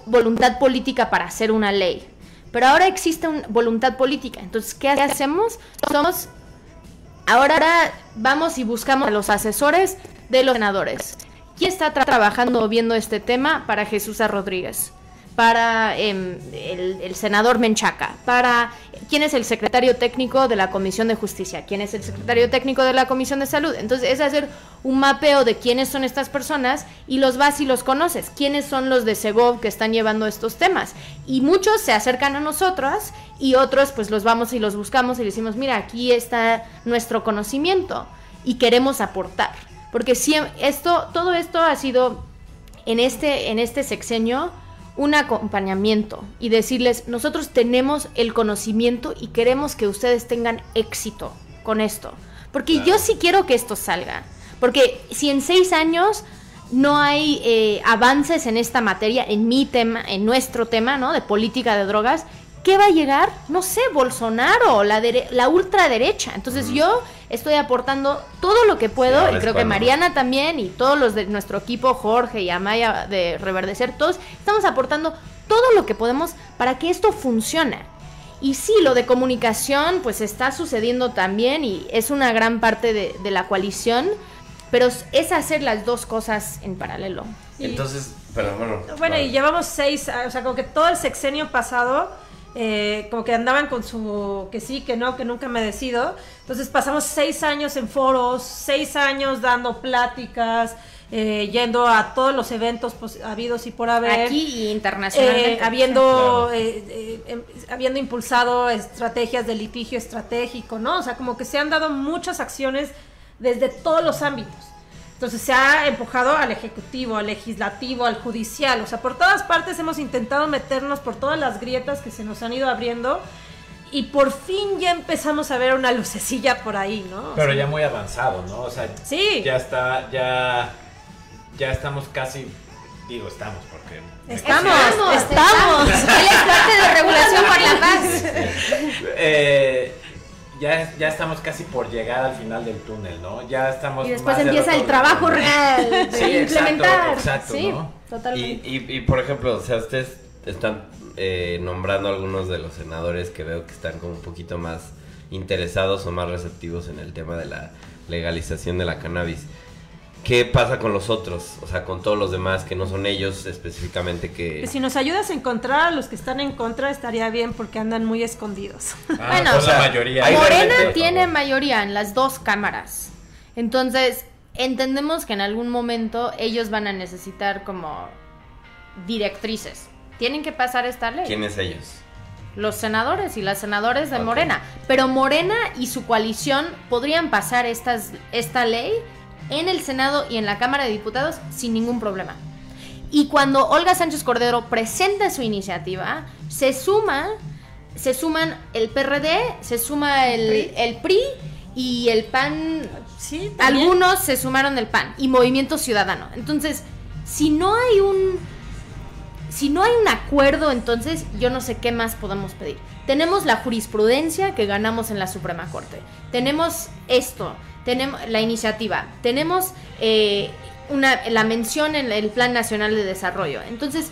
voluntad política para hacer una ley. Pero ahora existe una voluntad política. Entonces, ¿qué hacemos? Somos Ahora vamos y buscamos a los asesores de los senadores. ¿Quién está tra- trabajando o viendo este tema para Jesús. Rodríguez? Para em, el, el senador Menchaca. Para quién es el secretario técnico de la Comisión de Justicia. ¿Quién es el secretario técnico de la Comisión de Salud? Entonces es hacer un mapeo de quiénes son estas personas y los vas y los conoces. ¿Quiénes son los de Segov que están llevando estos temas? Y muchos se acercan a nosotros y otros pues los vamos y los buscamos y le decimos, mira, aquí está nuestro conocimiento y queremos aportar. Porque siem- esto, todo esto ha sido en este, en este sexenio un acompañamiento y decirles, nosotros tenemos el conocimiento y queremos que ustedes tengan éxito con esto. Porque yo sí quiero que esto salga. Porque si en seis años no hay eh, avances en esta materia, en mi tema, en nuestro tema, ¿no? De política de drogas, ¿qué va a llegar? No sé, Bolsonaro, la, dere- la ultraderecha. Entonces yo estoy aportando todo lo que puedo ahora y creo que Mariana también y todos los de nuestro equipo, Jorge y Amaya de Reverdecer, todos estamos aportando todo lo que podemos para que esto funcione. Y sí, lo de comunicación pues está sucediendo también y es una gran parte de, de la coalición, pero es- hacer las dos cosas en paralelo. Y- Entonces, pero bueno. Bueno, y vale. llevamos seis, o sea, como que todo el sexenio pasado, eh, como que andaban con su que sí, que no, que nunca me decido. Entonces pasamos seis años en foros, seis años dando pláticas, eh, yendo a todos los eventos pos- habidos y por haber. Aquí y internacionalmente. Eh, habiendo, Claro. eh, eh, em- habiendo impulsado estrategias de litigio estratégico, ¿no? O sea, como que se han dado muchas acciones desde todos los ámbitos. Entonces se ha empujado al ejecutivo, al legislativo, al judicial. O sea, por todas partes hemos intentado meternos por todas las grietas que se nos han ido abriendo. Y por fin ya empezamos a ver una lucecilla por ahí, ¿no? O Pero sea, ya muy avanzado, ¿no? O sea, Sí. ya está, ya, ya estamos casi, digo, estamos porque... Estamos, Estamos, estamos. Él es parte de Regulación por la Paz. Eh, ya, ya estamos casi por llegar al final del túnel, ¿no? Ya estamos Y después más empieza el trabajo real de Sí, exacto, implementar. exacto, sí, ¿no? totalmente. Y, y, y, por ejemplo, o sea, ustedes están eh, nombrando algunos de los senadores que veo que están como un poquito más interesados o más receptivos en el tema de la legalización de la cannabis. ¿Qué pasa con los otros? O sea, con todos los demás que no son ellos específicamente que... Que si nos ayudas a encontrar a los que están en contra estaría bien porque andan muy escondidos. Ah, Bueno, o sea, la mayoría. Morena tiene mayoría en las dos cámaras. Entonces, entendemos que en algún momento ellos van a necesitar como directrices. Tienen que pasar esta ley. ¿Quiénes ellos? Los senadores y las senadoras de. Morena. Pero Morena y su coalición podrían pasar estas, esta ley en el Senado y en la Cámara de Diputados sin ningún problema. Y cuando Olga Sánchez Cordero presenta su iniciativa, se suma, se suman el PRD, se suma el, el PRI y el PAN Sí, algunos se sumaron del PAN y Movimiento Ciudadano. Entonces, si no hay un si no hay un acuerdo, entonces yo no sé qué más podemos pedir. Tenemos la jurisprudencia que ganamos en la Suprema Corte. Tenemos esto, tenemos la iniciativa, tenemos eh, una, la mención en el Plan Nacional de Desarrollo. Entonces,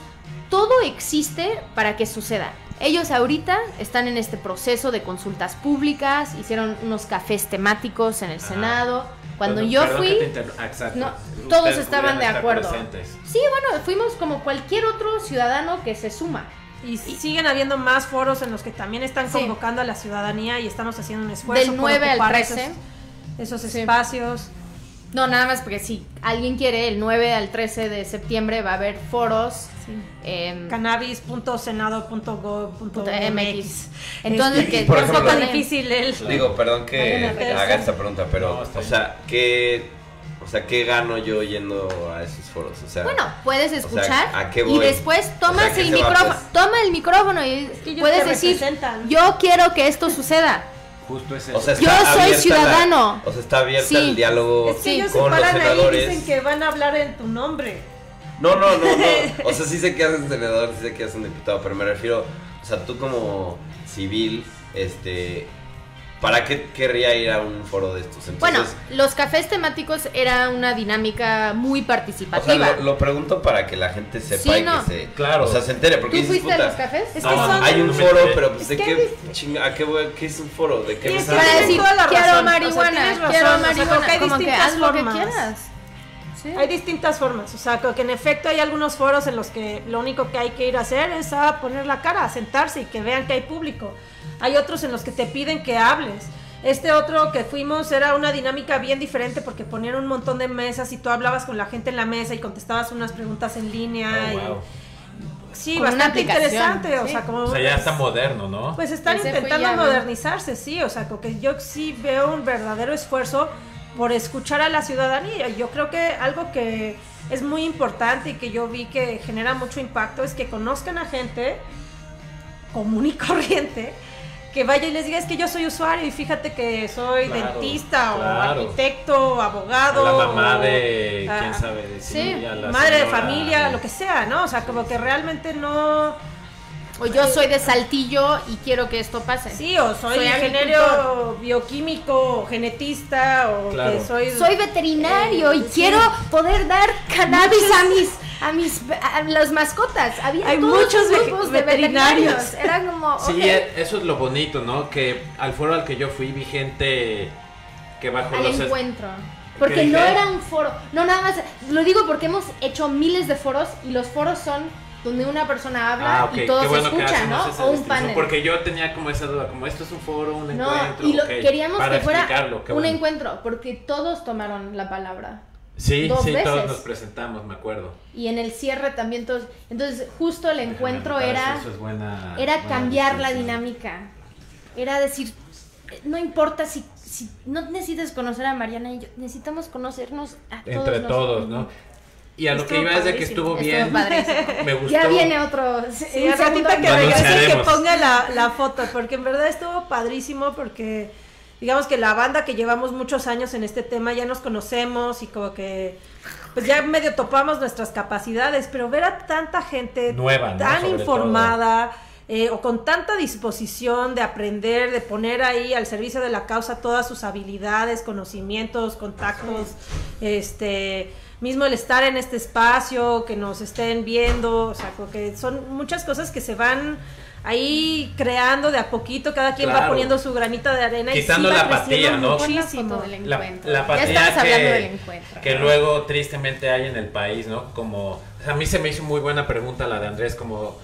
todo existe para que suceda. Ellos ahorita están en este proceso de consultas públicas, hicieron unos cafés temáticos en el Ah. Senado. Cuando yo fui, no, todos estaban de acuerdo. presentes. Sí, bueno, fuimos como cualquier otro ciudadano que se suma. Y siguen habiendo más foros en los que también están Sí. convocando a la ciudadanía y estamos haciendo un esfuerzo. Del por 9 al ocupar 13. esos- esos Sí. espacios. No, nada más porque si alguien quiere, el 9 al 13 de septiembre va a haber foros. em, cannabis.senado.gov.mx. MX. Entonces, que Por es difícil el... Digo, perdón que haga esta pregunta, pero, No, o sea, ¿qué, o sea, ¿qué gano yo yendo a esos foros? O sea, Bueno, puedes sea, escuchar ¿a qué y después O tomas sea, ¿qué el micrófono, pues? toma el micrófono y que ellos puedes decir, representan. yo quiero que esto suceda. Justo es eso. o sea, Yo soy ciudadano. La, o sea, está abierta Sí. el diálogo Es que Sí. ellos se con los paran ahí y senadores. dicen que van a hablar en tu nombre. No, no, no, no. O sea, sí sé que hacen senador, sí sé que hacen diputado, pero me refiero, o sea, tú como civil, este, ¿para qué querría ir a un foro de estos? Entonces, Bueno, los cafés temáticos era una dinámica muy o sea, participativa. lo, lo pregunto para que la gente sepa Sí, y no. que se, Claro. o sea, se entere, ¿Tú porque dices, fuiste a los cafés? Es No, que son... hay un no foro, pero pues, Es ¿de qué, chinga, a qué, voy- qué es un foro? ¿De qué Sí, me es que estás Para tienes decir, toda la quiero razón, o sea, marihuana, tienes razón, quiero o sea, creo marihuana, hay como que distintas haz lo que formas. quieras. Sí. Hay distintas formas, o sea, creo que en efecto hay algunos foros en los que lo único que hay que ir a hacer es a poner la cara, a sentarse y que vean que hay público. Hay otros en los que te piden que hables. Este otro que fuimos era una dinámica bien diferente porque ponían un montón de mesas y tú hablabas con la gente en la mesa y contestabas unas preguntas en línea. Oh, y- wow. Sí, bastante interesante, o sí. sea, como... O sea, ya está moderno, ¿no? Pues están Ese intentando ya, ¿no? modernizarse, sí, o sea, como que yo sí veo un verdadero esfuerzo por escuchar a la ciudadanía. Yo creo que algo que es muy importante y que yo vi que genera mucho impacto es que conozcan a gente común y corriente que vaya y les diga es que yo soy usuario y fíjate que soy Claro, dentista claro. o arquitecto, abogado, A la mamá o, de, ah, quién sabe, de sí, a la madre de familia, lo que sea, ¿no? O sea, como que realmente no O yo soy de Saltillo y quiero que esto pase. Sí, o soy, Soy ingeniero bioquímico, o genetista, o Claro. que soy... Soy veterinario Eh, y sí. quiero poder dar cannabis a mis a mis a las mascotas. Había Hay todos muchos los ve- grupos de veterinarios. veterinarios. Era como Sí, eso es lo bonito, ¿no? Que al foro al que yo fui vi gente que bajo al los... encuentro. Porque ¿Qué no era un foro. No, nada más. Lo digo porque hemos hecho miles de foros y los foros son donde una persona habla Ah, ok, y todos bueno escuchan, ¿no? O un panel. Porque yo tenía como esa duda, como esto es un foro, un No, encuentro, y lo, ok, queríamos que fuera un bueno. encuentro, porque todos tomaron la palabra. Sí, dos sí, todos veces. nos presentamos, me acuerdo. Y en el cierre también todos. Entonces, justo el encuentro Déjame era. eso, eso es buena- era buena cambiar la dinámica. Era decir, no importa si, si no necesitas conocer a Mariana y yo, necesitamos conocernos a todos. Entre todos, ¿no? Y a lo que Estuvo iba es de que estuvo Estuvo bien, padrísimo. me gustó. Ya viene otro. Sí, segundo que regrese que ponga la, la foto, porque en verdad estuvo padrísimo, porque digamos que la banda que llevamos muchos años en este tema ya nos conocemos y como que pues ya medio topamos nuestras capacidades, pero ver a tanta gente Nueva, tan informada eh, o con tanta disposición de aprender, de poner ahí al servicio de la causa todas sus habilidades, conocimientos, contactos, este mismo el estar en este espacio, que nos estén viendo, o sea, creo que son muchas cosas que se van ahí creando de a poquito, cada quien va poniendo su granita de arena Quitando y sí va la apatía, ¿no? La muchísimo. del La, encuentro. la ya apatía estamos que, hablando del encuentro. que luego tristemente hay en el país, ¿no? Como, a mí se me hizo muy buena pregunta la de Andrés, como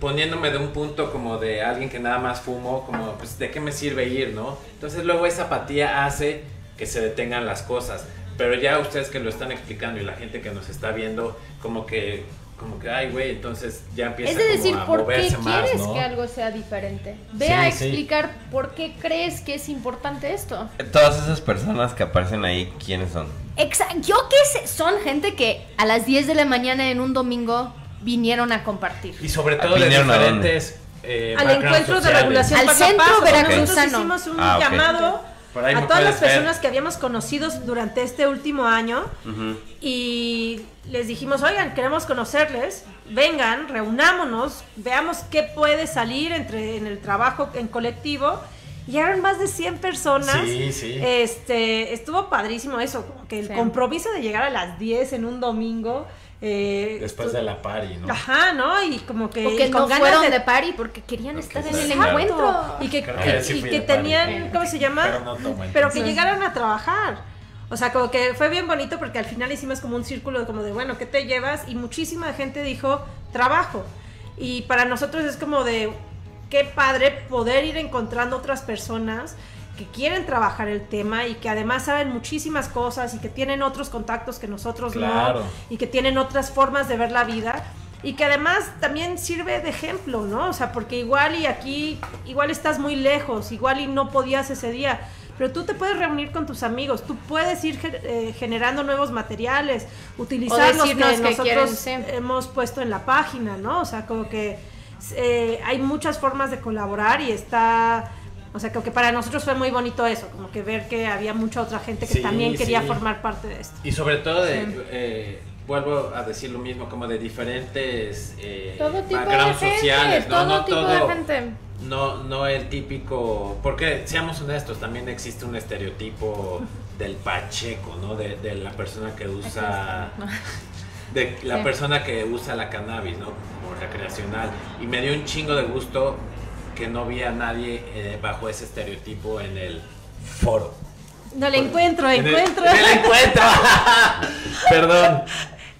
poniéndome de un punto como de alguien que nada más fumo, como, pues, ¿de qué me sirve ir, no? Entonces luego esa apatía hace que se detengan las cosas, pero ya ustedes que lo están explicando y la gente que nos está viendo, como que, como que, ay, güey, entonces ya empieza Es de como decir, a ¿por qué más, quieres ¿no? que algo sea diferente? Ve Sí, a sí. explicar por qué crees que es importante esto. Todas esas personas que aparecen ahí, ¿quiénes son? Exacto. Yo qué sé, son gente que a las 10 de la mañana en un domingo vinieron a compartir. Y sobre todo de diferentes... eh, al encuentro de sociales. regulación Al paso centro paso. veracruzano. Nosotros hicimos un Ah, ok. llamado a todas las puedes ver. personas que habíamos conocido durante este último año Ujú. Y les dijimos, oigan, queremos conocerles, vengan, reunámonos, veamos qué puede salir entre en el trabajo en colectivo. Llegaron más de 100 personas. Sí, sí. Este, estuvo padrísimo eso, como que el Sí. compromiso de llegar a las 10 en un domingo. eh, Después de la party, ¿no? Ajá, ¿no? Y como que, O que y con no ganas fueron de de party porque querían Porque estar en el claro. encuentro. y que, y que party. tenían, ¿cómo se llama? Pero no Pero que llegaran a trabajar. O sea, como que fue bien bonito porque al final hicimos como un círculo como de, bueno, ¿qué te llevas? Y muchísima gente dijo, trabajo. Y para nosotros es como de, qué padre poder ir encontrando otras personas que quieren trabajar el tema y que además saben muchísimas cosas y que tienen otros contactos que nosotros Claro. no y que tienen otras formas de ver la vida y que además también sirve de ejemplo, ¿no? O sea, porque igual y aquí, igual estás muy lejos, igual y no podías ese día, pero tú te puedes reunir con tus amigos, tú puedes ir eh, generando nuevos materiales, utilizar los que nosotros quieren, sí. hemos puesto en la página, ¿no? O sea, como que eh, hay muchas formas de colaborar y está... O sea, creo que para nosotros fue muy bonito eso, como que ver que había mucha otra gente que Sí, también quería sí. formar parte de esto. Y sobre todo, de, eh, vuelvo a decir lo mismo, como de diferentes eh, Todo tipo de gente, sociales, ¿no? todo no tipo todo, de gente. No, no el típico, porque seamos honestos, también existe un estereotipo del pacheco, ¿no? De, de la persona que usa, de la Sí. persona que usa la cannabis, ¿no? Como recreacional. Y me dio un chingo de gusto que no vi a nadie eh, bajo ese estereotipo en el foro. No le encuentro, En el- encuentro. en el encuentro. Perdón.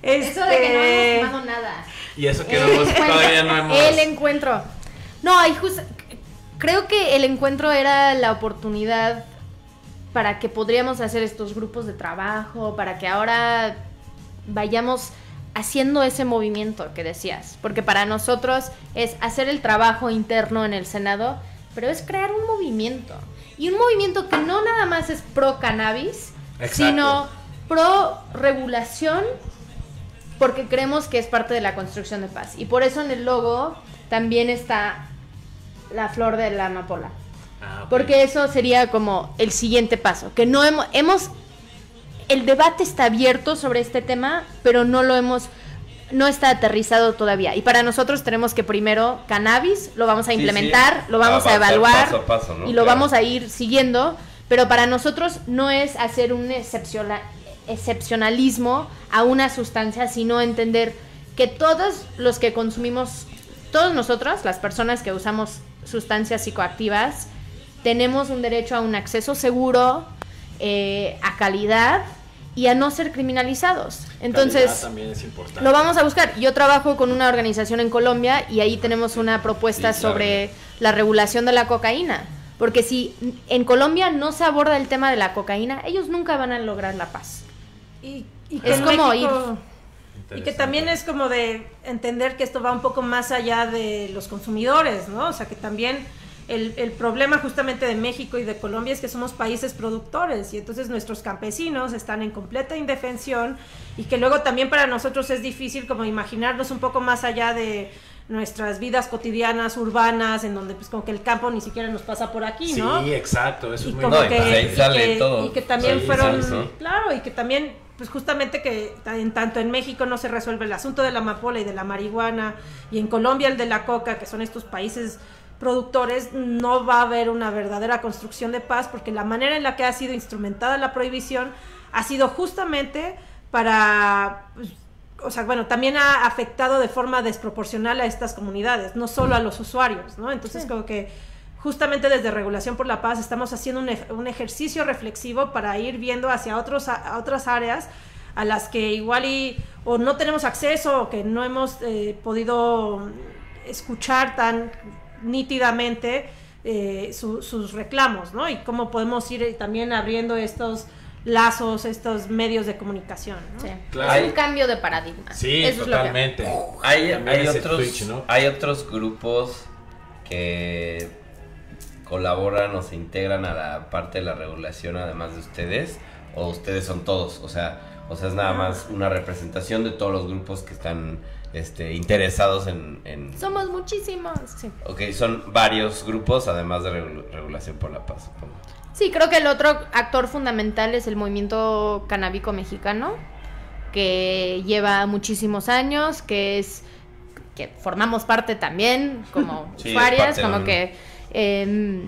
Eso de que no Este, hemos fumado nada. Y eso que El no todavía no hemos. El encuentro. No, hay jus- creo que el encuentro era la oportunidad para que podríamos hacer estos grupos de trabajo, para que ahora vayamos haciendo ese movimiento que decías, porque para nosotros es hacer el trabajo interno en el Senado, pero es crear un movimiento. Y un movimiento que no nada más es pro cannabis, Exacto. sino pro regulación porque creemos que es parte de la construcción de paz. Y por eso en el logo también está la flor de la amapola. Ah. Porque eso sería como el siguiente paso. Que no hemos, hemos. El debate está abierto sobre este tema, pero no lo hemos. No está aterrizado todavía. Y para nosotros tenemos que primero cannabis, lo vamos a Sí, sí. implementar, lo vamos a evaluar paso a paso, ¿no? y lo Claro. vamos a ir siguiendo. Pero para nosotros no es hacer un excepciona- excepcionalismo a una sustancia, sino entender que todos los que consumimos, todos nosotros, las personas que usamos sustancias psicoactivas, tenemos un derecho a un acceso seguro, eh, a calidad y a no ser criminalizados. Entonces, también es importante. lo vamos a buscar. Yo trabajo con una organización en Colombia y ahí tenemos una propuesta Sí, claro. sobre la regulación de la cocaína. Porque si en Colombia no se aborda el tema de la cocaína, ellos nunca van a lograr la paz. Y, Es como México- Y que también es como de entender que esto va un poco más allá de los consumidores, ¿no? O sea, que también el, el problema justamente de México y de Colombia es que somos países productores y entonces nuestros campesinos están en completa indefensión y que luego también para nosotros es difícil como imaginarnos un poco más allá de nuestras vidas cotidianas, urbanas, en donde pues como que el campo ni siquiera nos pasa por aquí, Sí, ¿no? exacto, eso y es muy como No, y que, ahí y sale que- todo. y que también Sí, fueron sí, sí. claro y que también pues justamente que en tanto en México no se resuelve el asunto de la amapola y de la marihuana y en Colombia el de la coca que son estos países productores no va a haber una verdadera construcción de paz porque la manera en la que ha sido instrumentada la prohibición ha sido justamente para pues, o sea, bueno, también ha afectado de forma desproporcional a estas comunidades, no solo a los usuarios, ¿no? Entonces, Sí. como que justamente desde Regulación por la Paz estamos haciendo un, un ejercicio reflexivo para ir viendo hacia otros, a, otras áreas a las que igual y o no tenemos acceso o que no hemos eh, podido escuchar tan nítidamente eh, su- sus reclamos, ¿no? Y cómo podemos ir eh, también abriendo estos lazos, estos medios de comunicación, ¿no? Sí. Claro. Es un cambio de paradigma. Sí, Eso es lo que- totalmente. Hay, hay otros, Twitch, ¿no? hay otros grupos que colaboran o se integran a la parte de la regulación además de ustedes o ustedes son todos, o sea, o sea es nada más una representación de todos los grupos que están este, interesados en, en- Somos muchísimos. Sí. Ok, son varios grupos además de regul- regulación por la paz, supongo. Sí, creo que el otro actor fundamental es el movimiento canábico mexicano, que lleva muchísimos años, que es que formamos parte también como Sí, usuarias, como que eh,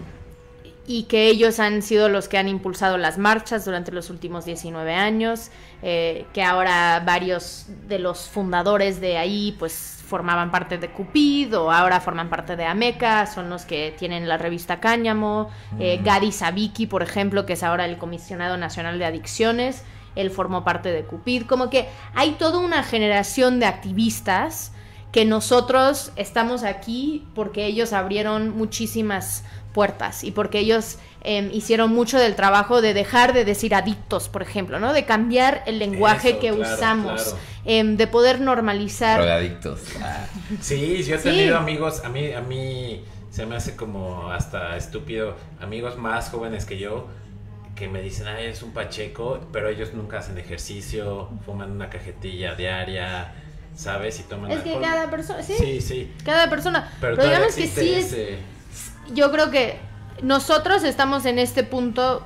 y que ellos han sido los que han impulsado las marchas durante los últimos 19 años, eh, que ahora varios de los fundadores de ahí pues formaban parte de Cupid o ahora forman parte de Ameca, son los que tienen la revista Cáñamo, eh, Gary Sabiki, por ejemplo, que es ahora el comisionado nacional de adicciones, él formó parte de Cupid, como que hay toda una generación de activistas que nosotros estamos aquí porque ellos abrieron muchísimas puertas y porque ellos em, hicieron mucho del trabajo de dejar de decir adictos, por ejemplo, ¿no? De cambiar el lenguaje Eso, que claro, usamos, claro. em, de poder normalizar. Drogadictos. Ah, Sí, yo he Sí. tenido amigos, a mí, a mí se me hace como hasta estúpido, amigos más jóvenes que yo que me dicen, ah, eres un pacheco, pero ellos nunca hacen ejercicio, fuman una cajetilla diaria, ¿sabes? Y toman Es que cada persona, sí, Sí, sí, cada persona. pero, digamos que sí es, yo creo que nosotros estamos en este punto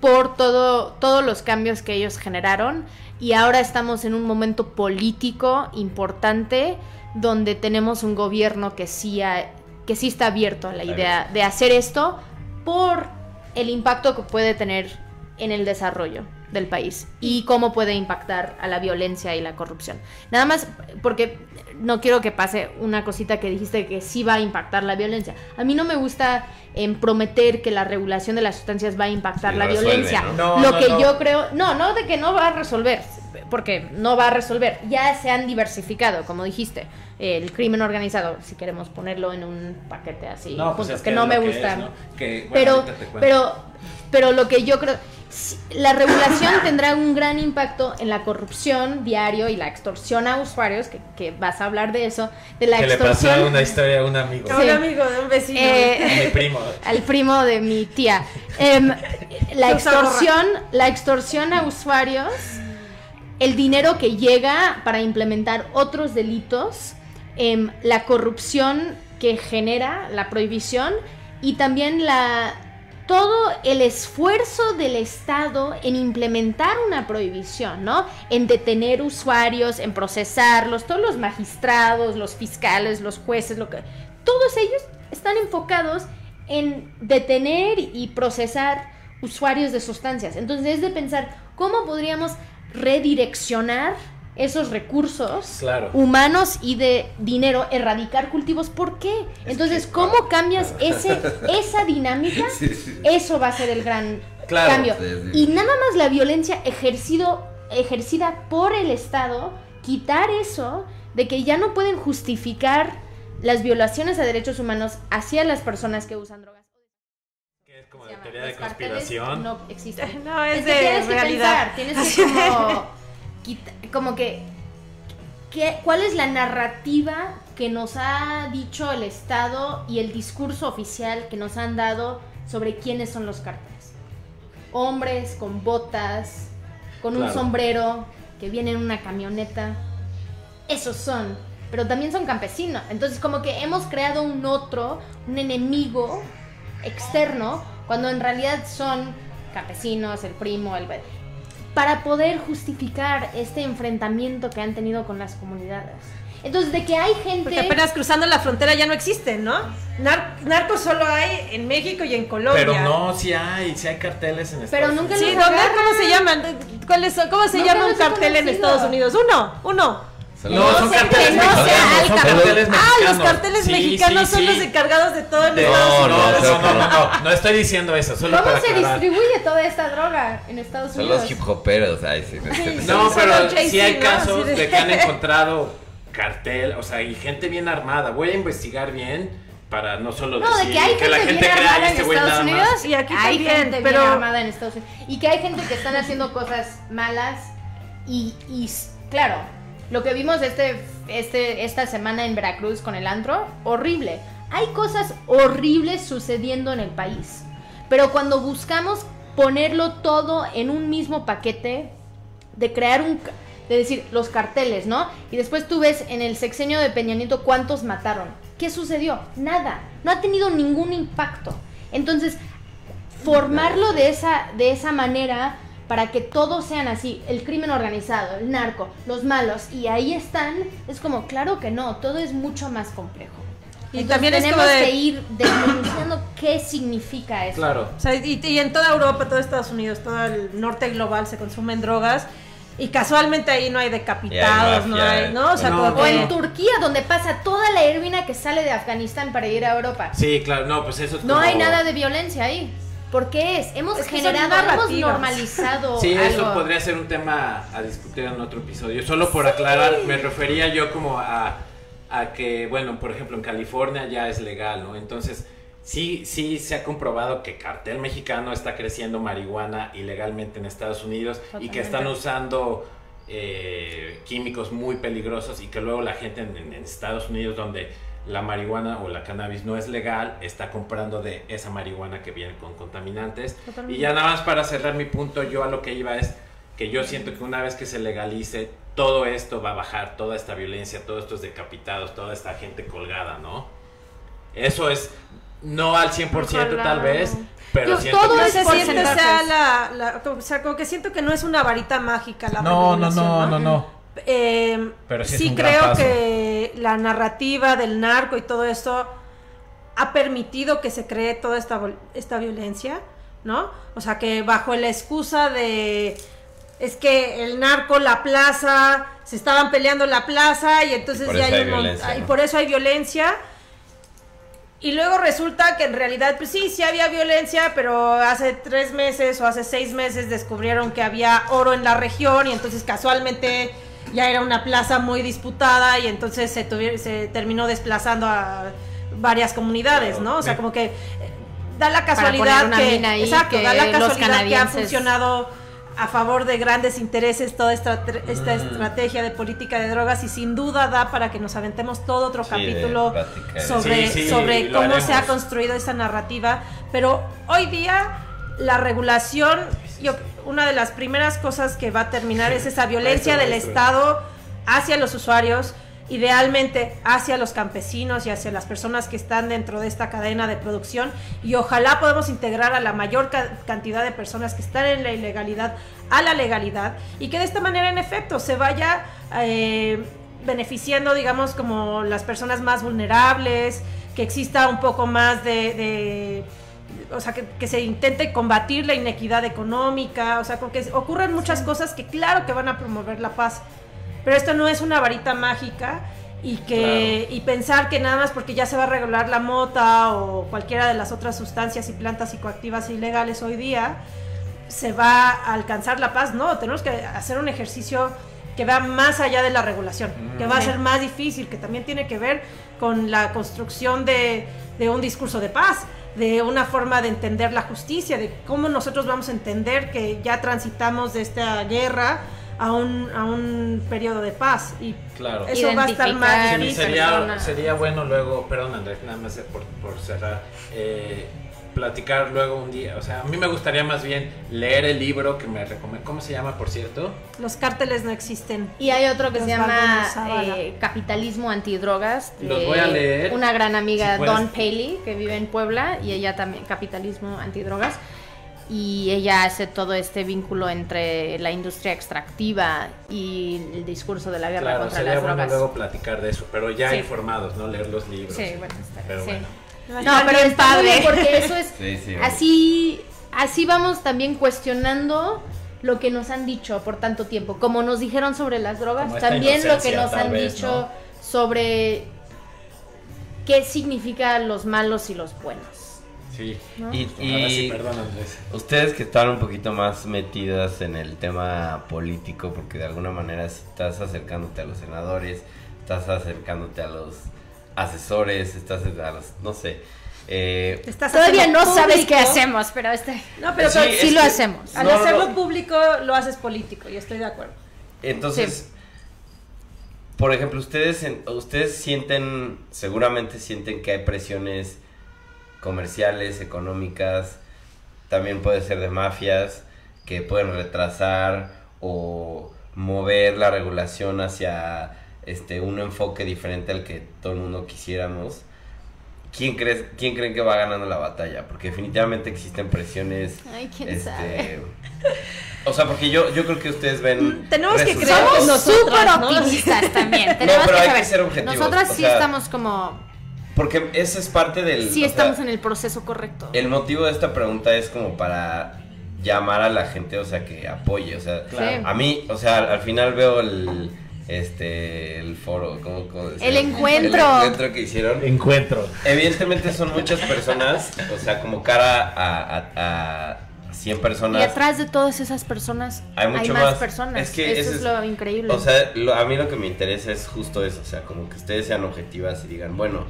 por todo, todos los cambios que ellos generaron y ahora estamos en un momento político importante donde tenemos un gobierno que sí, ha- que sí está abierto a la idea de hacer esto por el impacto que puede tener en el desarrollo del país y cómo puede impactar a la violencia y la corrupción. Nada más porque no quiero que pase una cosita que dijiste que sí va a impactar la violencia. A mí no me gusta em, prometer que la regulación de las sustancias va a impactar Sí, la resuelve, violencia. ¿no? No, Lo no, que no. yo creo, no, no de que no va a resolver, porque no va a resolver. Ya se han diversificado, como dijiste, el crimen organizado, si queremos ponerlo en un paquete así, No, pues es que, que no me que gusta. es, ¿no? Que, bueno, pero, pero, pero lo que yo creo, la regulación tendrá un gran impacto en la corrupción diario y la extorsión a usuarios, que, que vas a hablar de eso, de la que le pasó extorsión una historia a un amigo, A un amigo de un vecino. Eh, a mi primo. al primo de mi tía. Em, la extorsión, la extorsión a usuarios, el dinero que llega para implementar otros delitos, em, la corrupción que genera la prohibición y también la todo el esfuerzo del Estado en implementar una prohibición, ¿no? En detener usuarios, en procesarlos, todos los magistrados, los fiscales, los jueces, lo que todos ellos están enfocados en detener y procesar usuarios de sustancias. Entonces es de pensar cómo podríamos redireccionar esos recursos Claro. humanos y de dinero, erradicar cultivos. ¿Por qué? Entonces, ¿cómo cambias ese, esa dinámica? Sí, sí. Eso va a ser el gran Claro. cambio. Sí, sí. Y nada más la violencia ejercido, ejercida por el Estado, quitar eso de que ya no pueden justificar las violaciones a derechos humanos hacia las personas que usan drogas. Que es como de teoría de conspiración. No existen. No, es, que de tienes realidad. que pensar, tienes que como, quita- como que, ¿qué- ¿cuál es la narrativa que nos ha dicho el Estado y el discurso oficial que nos han dado sobre quiénes son los cárteles? Hombres con botas, con un sombrero, que vienen en una camioneta. Esos son, pero también son campesinos. Entonces como que hemos creado un otro, un enemigo externo, cuando en realidad son campesinos, el primo, el... para poder justificar este enfrentamiento que han tenido con las comunidades. Entonces, de que hay gente... Porque apenas cruzando la frontera ya no existen, ¿no? Nar- narcos solo hay en México y en Colombia. Pero no, sí hay, sí hay carteles en Pero Estados nunca Unidos. Sí, los ¿dónde? ¿Cómo se llaman? ¿Cuáles son? ¿Cómo se Nunca llama un cartel en conocido. Estados Unidos? Uno, uno. No, son sé, carteles que no sea mexicanos, Al son Capone. carteles Ah, los carteles Sí, mexicanos sí, son sí. los encargados de todo el De- Estados No, Unidos. no, no, no, no, no estoy diciendo eso, solo ¿Cómo para se aclarar. distribuye toda esta droga en Estados Son Unidos? los hip hoperos. Ay, sí, no. No, pero sí hay ¿no? casos de- de que han encontrado cartel, o sea, y gente bien armada. Voy a investigar bien para no solo No, de decir que hay gente, la gente bien crea armada en este Estados Unidos más. Y aquí hay también, gente pero- bien armada en Estados Unidos y que hay gente que están haciendo cosas malas y, y claro, lo que vimos este, este, esta semana en Veracruz con el antro, horrible. Hay cosas horribles sucediendo en el país, pero cuando buscamos ponerlo todo en un mismo paquete, de crear un... de decir, los carteles, ¿no? Y después tú ves en el sexenio de Peña Nieto cuántos mataron. ¿Qué sucedió? Nada. No ha tenido ningún impacto. Entonces, formarlo de esa, de esa manera para que todos sean así, el crimen organizado, el narco, los malos, y ahí están, es como, claro que no, todo es mucho más complejo. Y Entonces, también es tenemos como de- que ir desmenuzando qué significa eso. Claro. O sea, y, y en toda Europa, todo Estados Unidos, todo el norte global se consumen drogas y casualmente ahí no hay decapitados, no hay, ¿no? O sea, no, como no, O que- en Turquía, donde pasa toda la heroína que sale de Afganistán para ir a Europa. Sí, claro, no, pues eso es No como- hay nada de violencia ahí. ¿Por qué es? Hemos Es generado, hemos normalizado Sí, eso podría ser un tema a discutir en otro episodio. Solo por aclarar, me refería yo como a, a que, bueno, por ejemplo, en California ya es legal, ¿no? Entonces, sí, sí se ha comprobado que cartel mexicano está creciendo marihuana ilegalmente en Estados Unidos y que están usando eh, químicos muy peligrosos y que luego la gente en, en Estados Unidos donde la marihuana o la cannabis no es legal está comprando de esa marihuana que viene con contaminantes. Totalmente. Y ya nada más para cerrar mi punto, yo a lo que iba es que yo siento que una vez que se legalice, todo esto va a bajar, toda esta violencia, todos estos decapitados, toda esta gente colgada, ¿no? Eso es, no al 100% Ojalá. tal vez, pero Yo- siento todo que es se sí. siente porcentajes. sea la, la- o sea, como que siento que no es una varita mágica la No, no, regulación, no, no, no. Eh, Pero sí creo paso. que la narrativa del narco y todo esto ha permitido que se cree toda esta, esta violencia, ¿no? O sea, que bajo la excusa de es que el narco, la plaza, se estaban peleando en la plaza y entonces ya eso hay violencia, y por eso hay violencia. Y luego resulta que en realidad, pues sí, sí había violencia, pero hace tres meses o hace seis meses descubrieron que había oro en la región y entonces casualmente ya era una plaza muy disputada y entonces se, se terminó desplazando a varias comunidades, ¿no? O sea, como que eh, da la casualidad que, mina ahí, exacto, que da la casualidad que ha funcionado a favor de grandes intereses toda esta, esta Mm. estrategia de política de drogas y sin duda da para que nos aventemos todo otro Sí, capítulo sobre, Sí, sí, sobre lo cómo se ha construido esa narrativa, pero hoy día la regulación, yo, una de las primeras cosas que va a terminar es esa violencia del. Estado hacia los usuarios, idealmente hacia los campesinos y hacia las personas que están dentro de esta cadena de producción y ojalá podamos integrar a la mayor ca- cantidad de personas que están en la ilegalidad a la legalidad y que de esta manera en efecto se vaya eh, beneficiando digamos como las personas más vulnerables que exista un poco más de, de- o sea, que, que se intente combatir la inequidad económica, o sea, como que ocurren muchas cosas que claro que van a promover la paz, pero esto no es una varita mágica y que y pensar que nada más porque ya se va a regular la mota o cualquiera de las otras sustancias y plantas psicoactivas ilegales hoy día se va a alcanzar la paz, no, tenemos que hacer un ejercicio que va más allá de la regulación, que va a ser más difícil, que también tiene que ver con la construcción de, de un discurso de paz, de una forma de entender la justicia, de cómo nosotros vamos a entender que ya transitamos de esta guerra a un, a un periodo de paz. Y Claro. eso va a estar más Sí, difícil. sería, sería bueno luego, perdón Andrés, nada más por, por cerrar, eh, platicar luego un día, o sea, a mí me gustaría más bien leer el libro que me recomendó, ¿cómo se llama por cierto? Los cárteles no existen. Y hay otro que se Osvaldo llama eh, Capitalismo Antidrogas. de Los voy a leer. Una gran amiga, Si. Dawn Paley, que vive en Puebla, y ella también, Capitalismo Antidrogas. Y ella hace todo este vínculo entre la industria extractiva y el discurso de la guerra Claro, contra sería las bueno drogas. luego platicar de eso, pero ya Sí. informados, ¿no? Leer los libros. Sí, bueno, está Pero sí. bueno. No, pero bien padre. porque eso es Sí, sí. así así vamos también cuestionando lo que nos han dicho por tanto tiempo, como nos dijeron sobre las drogas, también lo que nos han vez, dicho ¿no? sobre qué significan los malos y los buenos. Sí. ¿no? Y, sí, y perdón Andrés. ustedes que están un poquito más metidas en el tema político, porque de alguna manera estás acercándote a los senadores, estás acercándote a los asesores, estás a los, no sé. eh, estás Todavía no sabes qué hacemos, pero este No, pero Sí, lo que- hacemos. al No, hacerlo no. público lo haces político y estoy de acuerdo. Entonces, por ejemplo, ustedes ustedes sienten, seguramente sienten que hay presiones comerciales, económicas, también puede ser de mafias, que pueden retrasar o mover la regulación hacia este un enfoque diferente al que todo el mundo quisiéramos. ¿Quién, crees, ¿Quién creen que va ganando la batalla? Porque definitivamente existen presiones Ay, quién este, sabe. O sea, porque yo, yo creo que ustedes ven. Mm, tenemos que creer nosotras, súper ¿no? optimistas también. Tenemos pero que hay que saber. ser objetivos, Nosotras o sí sea, estamos como Porque ese es parte del. sí estamos sea, en el proceso correcto. El motivo de esta pregunta es como para llamar a la gente, o sea, que apoye. O sea, Claro. a mí, o sea, al, al final veo el. Este, el foro, ¿cómo, cómo decía? El encuentro. El encuentro que hicieron. Encuentro. Evidentemente son muchas personas, o sea, como cara a, a, a 100 Y personas. atrás de todas esas personas Hay hay, mucho más, más. personas. Es que eso es es- lo increíble. O sea, lo- a mí lo que me interesa es justo eso, o sea, como que ustedes sean objetivas y digan, bueno,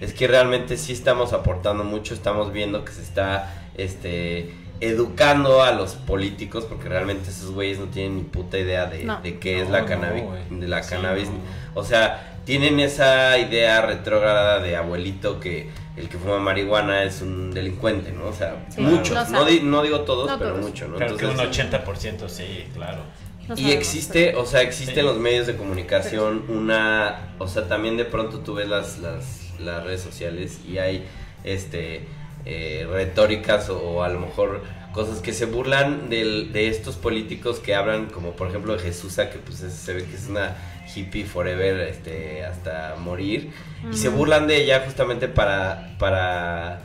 es que realmente sí estamos aportando mucho, estamos viendo que se está este educando a los políticos porque realmente esos güeyes no tienen ni puta idea de, No. de qué es la no, cannabis de la Sí, cannabis no. o sea tienen esa idea retrógrada de abuelito que el que fuma marihuana es un delincuente no o sea Sí, muchos no no, saben. di- no digo todos No pero todos. muchos no Creo que un Entonces, 80% sí, claro. No y sabemos. existe, o sea, existe Sí. en los medios de comunicación una, o sea, también de pronto tú ves las, las, las redes sociales y hay, este, eh, retóricas o, o a lo mejor cosas que se burlan del- de estos políticos que hablan, como por ejemplo de Jesusa, que pues es- se ve que es una hippie forever, este, hasta morir, y se burlan de ella justamente para, para,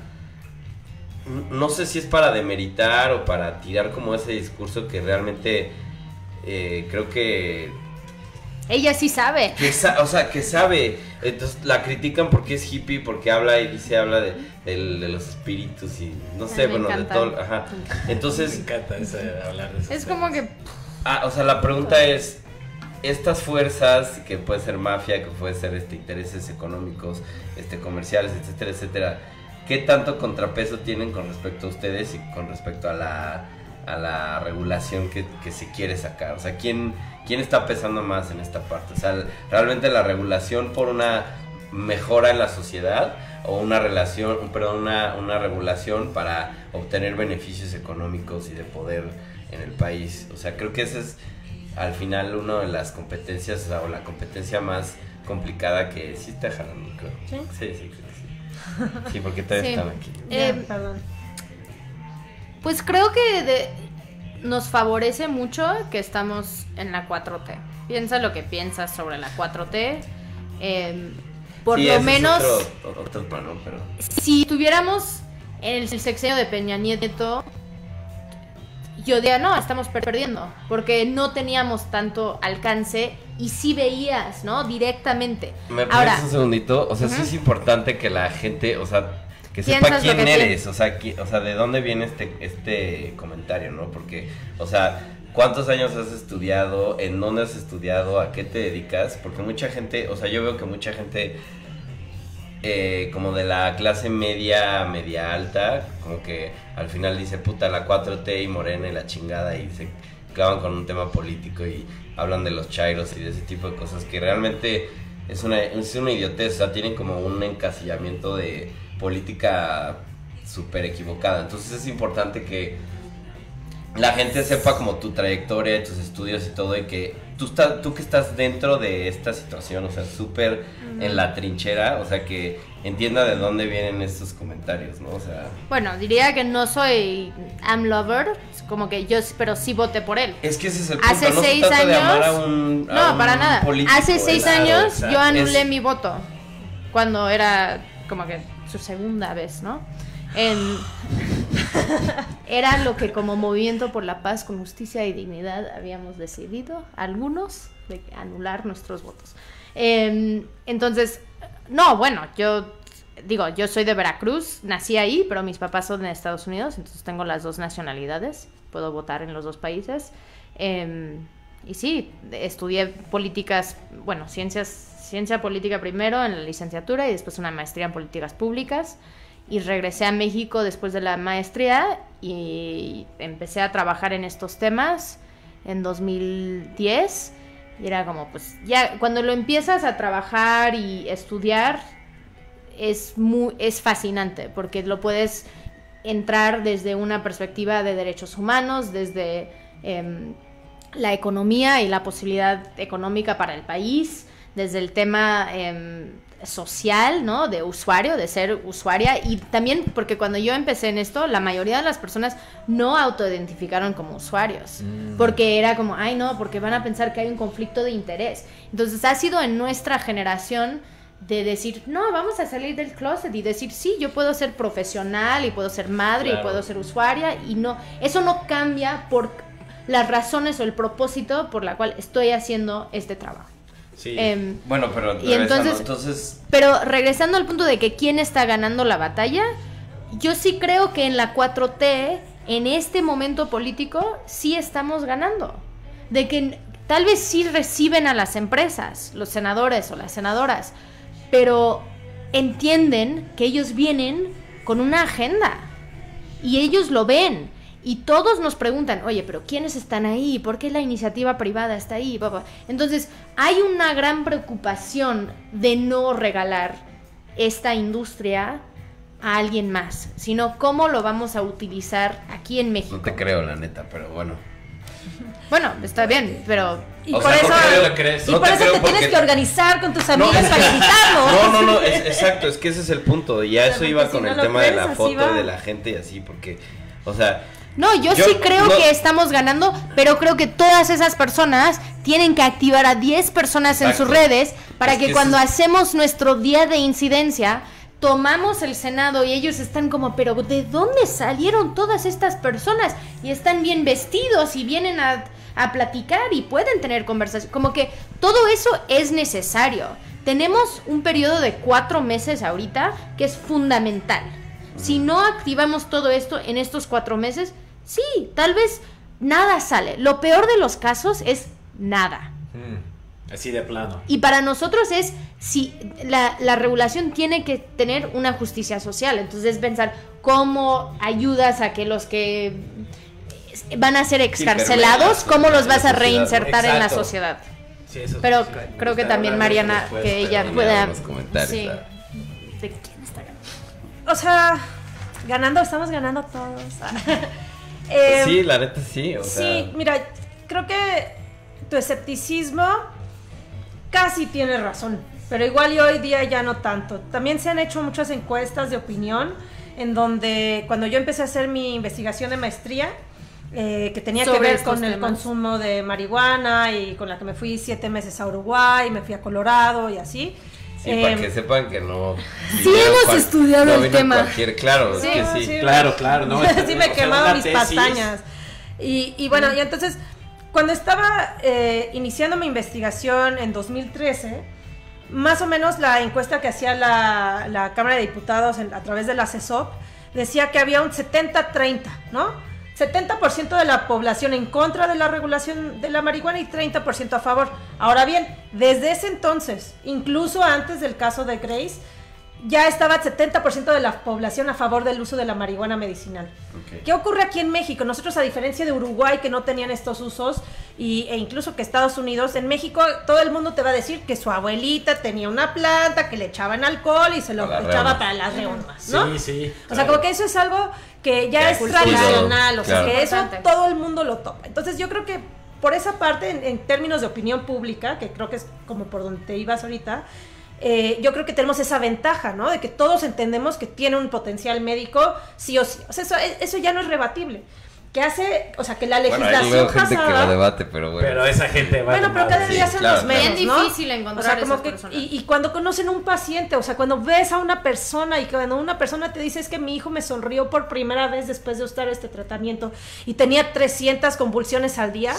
no sé si es para demeritar o para tirar como ese discurso que realmente eh, creo que, Ella sí sabe. que sa- o sea, que sabe. Entonces la critican porque es hippie, porque habla y dice, habla de, de los espíritus y no sé, Ay, me bueno, de todo. Ajá. Me Entonces, encanta ese, hablar de esos Es como temas. que ah, o sea, la pregunta es, estas fuerzas, que puede ser mafia, que puede ser este intereses económicos, este comerciales, etcétera, etcétera, ¿qué tanto contrapeso tienen con respecto a ustedes y con respecto a la, a la regulación que, que se quiere sacar? O sea, ¿quién, ¿quién está pesando más en esta parte? O sea, ¿realmente la regulación por una mejora en la sociedad o una relación, perdón, una, una regulación para obtener beneficios económicos y de poder en el país? O sea, creo que ese es al final una de las competencias o, sea, o la competencia más complicada que sí está jalando, creo. ¿Sí? Sí, sí, creo que sí. Sí, porque todavía Sí. están aquí. Eh, perdón. Pues creo que de- nos favorece mucho que estamos en la 4T. Piensa lo que piensas sobre la 4T. eh, por Sí, lo menos, otro, otro plano, pero... si tuviéramos el sexenio de Peña Nieto, yo diría, no, estamos per- perdiendo, porque no teníamos tanto alcance y sí veías, ¿no? Directamente. ¿Me Ahora, un segundito? O sea, sí Ujú. es importante que la gente, o sea, que sepa quién que eres, o sea, qui- o sea, de dónde viene este, este comentario, ¿no? Porque, o sea, ¿cuántos años has estudiado? ¿En dónde has estudiado? ¿A qué te dedicas? Porque mucha gente, o sea, yo veo que mucha gente eh, como de la clase media, media alta, como que al final dice, puta, la 4T y Morena y la chingada y se clavan con un tema político y hablan de los chairos y de ese tipo de cosas que realmente es una, es una idiotez, o sea, tienen como un encasillamiento de política súper equivocada. Entonces es importante que la gente sepa como tu trayectoria, tus estudios y todo, y que tú, estás tú que estás dentro de esta situación, o sea, súper en la trinchera, o sea, que entienda de dónde vienen estos comentarios, ¿no? O sea, bueno, diría que no soy am lover, como que yo, pero sí voté por él. es que ese es el punto, Hace no seis se trata de años- amar a un a No, un para nada. político, Hace seis años yo anulé Es- mi voto. Cuando era como que segunda vez, ¿no? Era lo que como Movimiento por la Paz con Justicia y Dignidad habíamos decidido, algunos, de anular nuestros votos. Em, entonces, no, bueno, yo digo, yo soy de Veracruz, nací ahí, pero mis papás son de Estados Unidos, entonces tengo las dos nacionalidades, puedo votar en los dos países. Em, y sí, estudié políticas, bueno, ciencias, ciencia política primero en la licenciatura y después una maestría en políticas públicas. Y regresé a México después de la maestría y empecé a trabajar en estos temas en 2010. Y era como, pues, ya cuando lo empiezas a trabajar y estudiar, es, muy, es fascinante porque lo puedes entrar desde una perspectiva de derechos humanos, desde em, la economía y la posibilidad económica para el país, desde el tema em, social, ¿no? De usuario, de ser usuaria. Y también porque cuando yo empecé en esto, la mayoría de las personas no autoidentificaron como usuarios. Mm. Porque era como, ay no, porque van a pensar que hay un conflicto de interés. Entonces ha sido en nuestra generación de decir, no, vamos a salir del closet y decir, sí, yo puedo ser profesional y puedo ser madre y puedo ser usuaria y no, eso no cambia por las razones o el propósito por la cual estoy haciendo este trabajo. Sí. Em, Bueno, pero Y entonces- entonces pero regresando al punto de que quién está ganando la batalla, yo sí creo que en la 4T, en este momento político, sí estamos ganando. De que tal vez sí reciben a las empresas, los senadores o las senadoras, pero entienden que ellos vienen con una agenda y ellos lo ven. Y todos nos preguntan, oye, pero ¿quiénes están ahí? ¿Por qué la iniciativa privada está ahí? Entonces, hay una gran preocupación de no regalar esta industria a alguien más, sino cómo lo vamos a utilizar aquí en México. No te creo, la neta, pero bueno. Bueno, está bien, pero Y O por sea, eso, No por te eso tienes que organizar con tus amigos es para. No, no, no, es- exacto, es que ese es el punto. Y ya Pero eso iba si con no el tema de la foto de la gente y así, porque, o sea, No, yo, Yo- sí creo no- que estamos ganando, pero creo que todas esas personas tienen que activar a 10 personas en sus redes para Es que, que cuando hacemos nuestro día de incidencia, tomamos el Senado y ellos están como, pero ¿de dónde salieron todas estas personas? Y están bien vestidos y vienen a, a platicar y pueden tener conversación. Como que todo eso es necesario. Tenemos un periodo de cuatro meses ahorita que es fundamental. Si no activamos todo esto en estos cuatro meses, sí, tal vez nada sale. Lo peor de los casos es nada. Mm, Así de plano. Y para nosotros es si la, la regulación tiene que tener una justicia social. Entonces pensar cómo ayudas a que los que van a ser excarcelados, cómo los vas a reinsertar en la sociedad. Sí, eso Pero sí. creo que también Mariana, después, que ella pueda... Sí. ¿De quién está ganando? O sea, ganando, estamos ganando todos. Eh, sí, la neta sí, o sea, Sí, mira, creo que tu escepticismo casi tiene razón, pero igual y hoy día ya no tanto. También se han hecho muchas encuestas de opinión en donde cuando yo empecé a hacer mi investigación de maestría, eh, que tenía que ver con el consumo de marihuana y con la que me fui siete meses a Uruguay, me fui a Colorado y así. Sí, Eh, para que sepan que no. Sí hemos estudiado no el tema. Cualquier, claro, Sí, es que sí. sí. Claro, claro, ¿no? sí me O sea, quemaba una mis tesis. pestañas. Y, y bueno, y entonces, cuando estaba eh, iniciando mi investigación en 2013, más o menos la encuesta que hacía la, la Cámara de Diputados en- a través de la CESOP decía que había un 70-30, ¿no? 70% de la población en contra de la regulación de la marihuana y 30% a favor. Ahora bien, desde ese entonces, incluso antes del caso de Grace, ya estaba el 70% de la población a favor del uso de la marihuana medicinal. ¿Qué ocurre aquí en México? Nosotros, a diferencia de Uruguay, que no tenían estos usos, y, e incluso que Estados Unidos, en México todo el mundo te va a decir que su abuelita tenía una planta, que le echaban alcohol y se lo Para echaba para las reumas, ¿no? Sí, sí. O sea, como que eso es algo que ya Ya es tradicional, o sea, Claro. que eso todo el mundo lo topa. Entonces yo creo que por esa parte, en, en términos de opinión pública, que creo que es como por donde te ibas ahorita, eh, yo creo que tenemos esa ventaja, ¿no? De que todos entendemos que tiene un potencial médico, sí o sí. O sea, eso, eso ya no es rebatible. Que hace, o sea, que la Bueno, legislación hay luego gente que pasada... lo debate, pero bueno. Pero esa gente va Bueno, pero cada Sí, día son claro, los menos, Bien ¿no? difícil encontrar o sea, como esas que, personas. y, y cuando conocen un paciente, o sea, cuando ves a una persona y cuando una persona te dice es que mi hijo me sonrió por primera vez después de usar este tratamiento y tenía 300 convulsiones al día,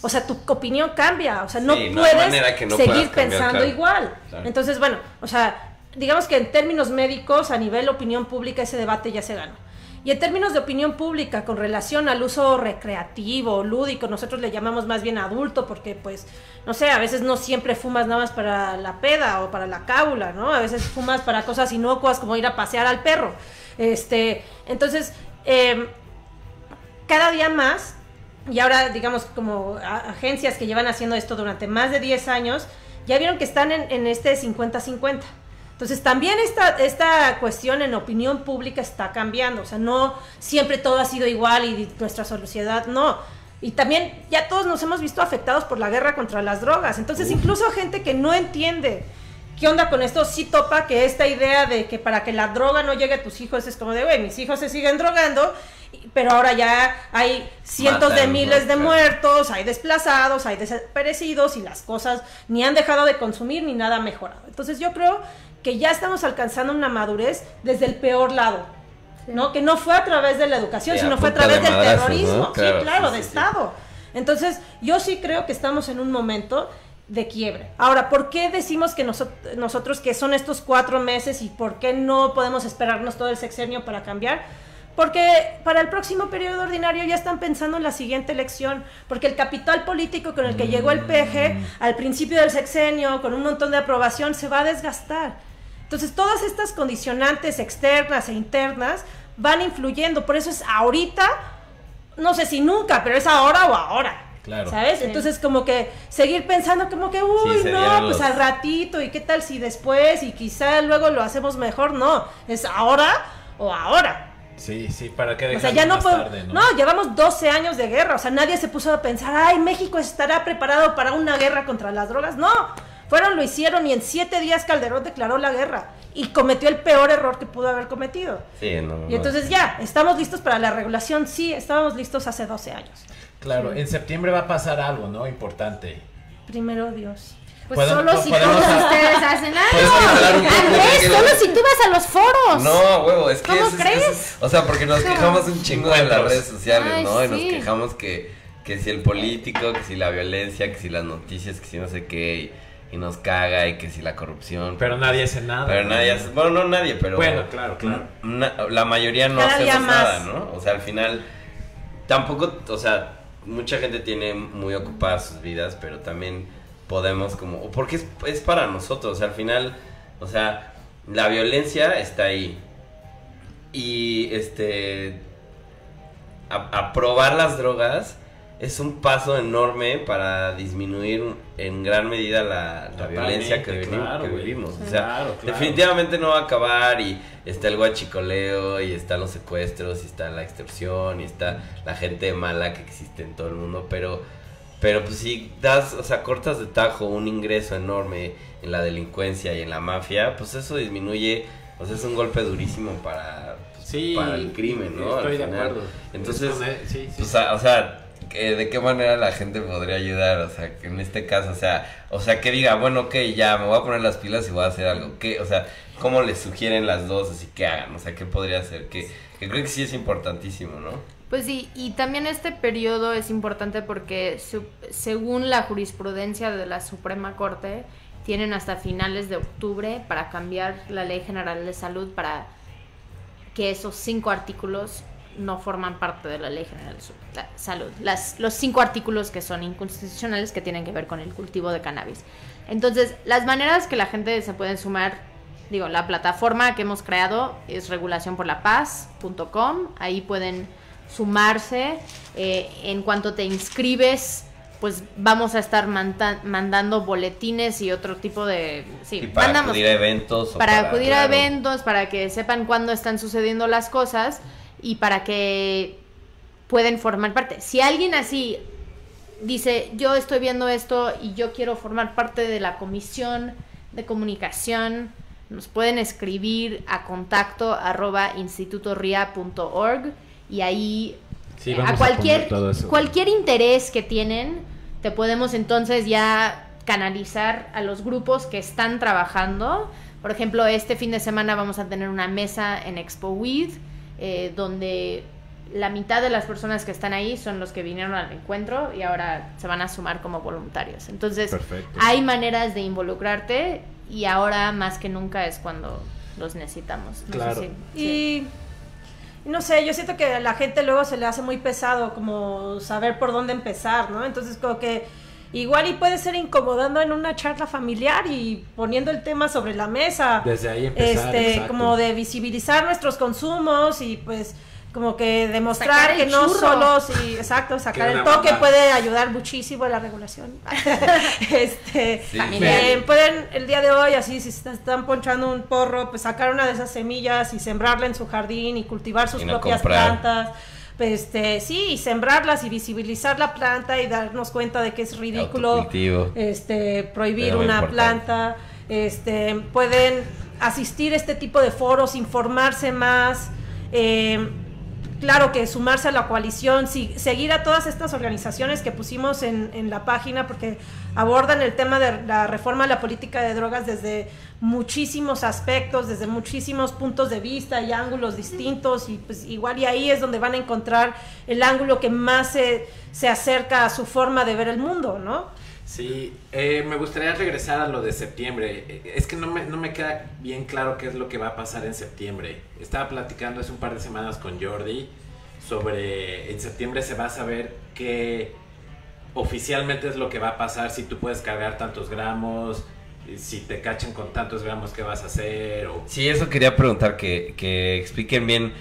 o sea, tu opinión cambia, o sea, no Sí, puedes no seguir pensando claro. igual. Claro. Entonces, bueno, o sea, digamos que en términos médicos, a nivel opinión pública, ese debate ya se ganó. Y en términos de opinión pública, con relación al uso recreativo, lúdico, nosotros le llamamos más bien adulto, porque pues, no sé, a veces no siempre fumas nada más para la peda o para la cábula, ¿no? A veces fumas para cosas inocuas como ir a pasear al perro. Este, entonces, em, cada día más, y ahora digamos como agencias que llevan haciendo esto durante más de 10 años, ya vieron que están en, en este 50-50. Entonces también esta, esta cuestión en opinión pública está cambiando, o sea, no siempre todo ha sido igual y nuestra sociedad no. Y también ya todos nos hemos visto afectados por la guerra contra las drogas, entonces incluso gente que no entiende qué onda con esto, sí topa que esta idea de que para que la droga no llegue a tus hijos es como de, güey, mis hijos se siguen drogando, pero ahora ya hay cientos de miles de muertos, hay desplazados, hay desaparecidos y las cosas ni han dejado de consumir ni nada ha mejorado. Entonces yo creo que ya estamos alcanzando una madurez desde el peor lado, ¿no? Que no fue a través de la educación, Sí, sino fue a de través del madrazos, terrorismo, ¿no? sí, Claro, sí, de sí, sí. Estado. Entonces, yo sí creo que estamos en un momento de quiebre. Ahora, ¿por qué decimos que noso- nosotros que son estos cuatro meses y por qué no podemos esperarnos todo el sexenio para cambiar? Porque para el próximo periodo ordinario ya están pensando en la siguiente elección, porque el capital político con el que llegó el PG al principio del sexenio, con un montón de aprobación, se va a desgastar. Entonces, todas estas condicionantes externas e internas van influyendo. Por eso es ahorita, no sé si nunca, pero es ahora o ahora. Claro. ¿Sabes? Sí. Entonces, como que seguir pensando, como que, uy, no, pues al ratito, y qué tal si después, y quizá luego lo hacemos mejor. No, es ahora o ahora. Sí, sí, para que O sea, ya no podemos. tarde, ¿no? llevamos 12 años de guerra. O sea, nadie se puso a pensar, ay, México estará preparado para una guerra contra las drogas. No, fueron, lo hicieron y en siete días Calderón declaró la guerra y cometió el peor error que pudo haber cometido. Sí, no. Y entonces ya, ¿estamos listos para la regulación? Sí, estábamos listos hace 12 años. Claro, en septiembre va a pasar algo, ¿no? Importante. Primero Dios. Pues solo si todos ustedes hacen algo. Andrés, solo si tú vas a los foros. No, huevo, es que ¿Cómo es- crees? es- o sea, porque nos quejamos un chingo de las redes sociales, Ay, ¿no? Y nos quejamos que, que si el político, que si la violencia, que si las noticias, que si no sé qué, y, y nos caga, y que si la corrupción. Pero nadie hace nada. Pero nadie hace, bueno, no nadie, pero Bueno, claro, claro. na- la mayoría no Cada hacemos día más. nada, ¿no? O sea, al final tampoco, o sea, mucha gente tiene muy ocupadas sus vidas, pero también podemos como, porque es, es para nosotros, o sea, al final, o sea, la violencia está ahí. Y este aprobar las drogas es un paso enorme para disminuir en gran medida la, la violencia que, claro, vivimos. O sea, Claro, claro. definitivamente no va a acabar y está el guachicoleo y están los secuestros y está la extorsión y está la gente mala que existe en todo el mundo, pero pero pues si das, o sea, cortas de tajo un ingreso enorme en la delincuencia y en la mafia, pues eso disminuye, o sea, es un golpe durísimo para pues, Sí, para el crimen, ¿no? Estoy Al de final. acuerdo. Entonces, Es sí, sí. pues, o sea, ¿de qué manera la gente podría ayudar? O sea, que en este caso, o sea, o sea, que diga, bueno, ok, ya me voy a poner las pilas y voy a hacer algo. ¿Qué? O sea, ¿cómo les sugieren las dos así que hagan? O sea, ¿qué podría hacer? Que, que creo que sí es importantísimo, ¿no? Pues sí, y también este periodo es importante porque según la jurisprudencia de la Suprema Corte, tienen hasta finales de octubre para cambiar la Ley General de Salud para que esos cinco artículos no forman parte de la Ley General de Salud. Las, los cinco artículos que son inconstitucionales que tienen que ver con el cultivo de cannabis. Entonces, las maneras que la gente se puede sumar, digo, la plataforma que hemos creado es regulacionporlapaz.com. Ahí pueden sumarse. Eh, en cuanto te inscribes, pues vamos a estar mandando boletines y otro tipo de... Sí, Y para mandamos- acudir a eventos. o para acudir a eventos, para que sepan cuándo están sucediendo las cosas y para que pueden formar parte. Si alguien así dice, yo estoy viendo esto y yo quiero formar parte de la comisión de comunicación, nos pueden escribir a contacto arroba institutoria.org y ahí Sí, eh, vamos a a cualquier, poner todo eso. cualquier interés que tienen, te podemos entonces ya canalizar a los grupos que están trabajando. Por ejemplo, este fin de semana vamos a tener una mesa en Expo Weed, eh, donde la mitad de las personas que están ahí son los que vinieron al encuentro y ahora se van a sumar como voluntarios. Entonces, Perfecto. hay maneras de involucrarte y ahora más que nunca es cuando los necesitamos. No sé Claro. si- sí. Y y no sé, yo siento que a la gente luego se le hace muy pesado como saber por dónde empezar, ¿no? Entonces como que igual y puede ser incomodando en una charla familiar y poniendo el tema sobre la mesa. Desde ahí empezar, Este, exacto. como de visibilizar nuestros consumos y pues como que demostrar Sacar que no churro. solo sí, exacto, sacar el toque puede ayudar muchísimo a la regulación. este, Sí. eh, pueden el día de hoy, así, si se están ponchando un porro, pues sacar una de esas semillas y sembrarla en su jardín y cultivar sus Y no propias comprar. plantas. Pues, este, sí, y sembrarlas y visibilizar la planta y darnos cuenta de que es ridículo este, prohibir una importante. planta. Este, pueden asistir a este tipo de foros, informarse más. eh, claro que sumarse a la coalición, si- seguir a todas estas organizaciones que pusimos en, en la página porque abordan el tema de la reforma a la política de drogas desde muchísimos aspectos, desde muchísimos puntos de vista y ángulos distintos y pues igual y ahí es donde van a encontrar el ángulo que más se, se acerca a su forma de ver el mundo, ¿no? Sí, eh, me gustaría regresar a lo de septiembre. Eh, Es que no me, no me queda bien claro qué es lo que va a pasar en septiembre. Estaba platicando hace un par de semanas con Jordi sobre en septiembre se va a saber qué oficialmente es lo que va a pasar, si tú puedes cargar tantos gramos, si te cachan con tantos gramos, ¿qué vas a hacer? O... Sí, eso quería preguntar, que, que expliquen bien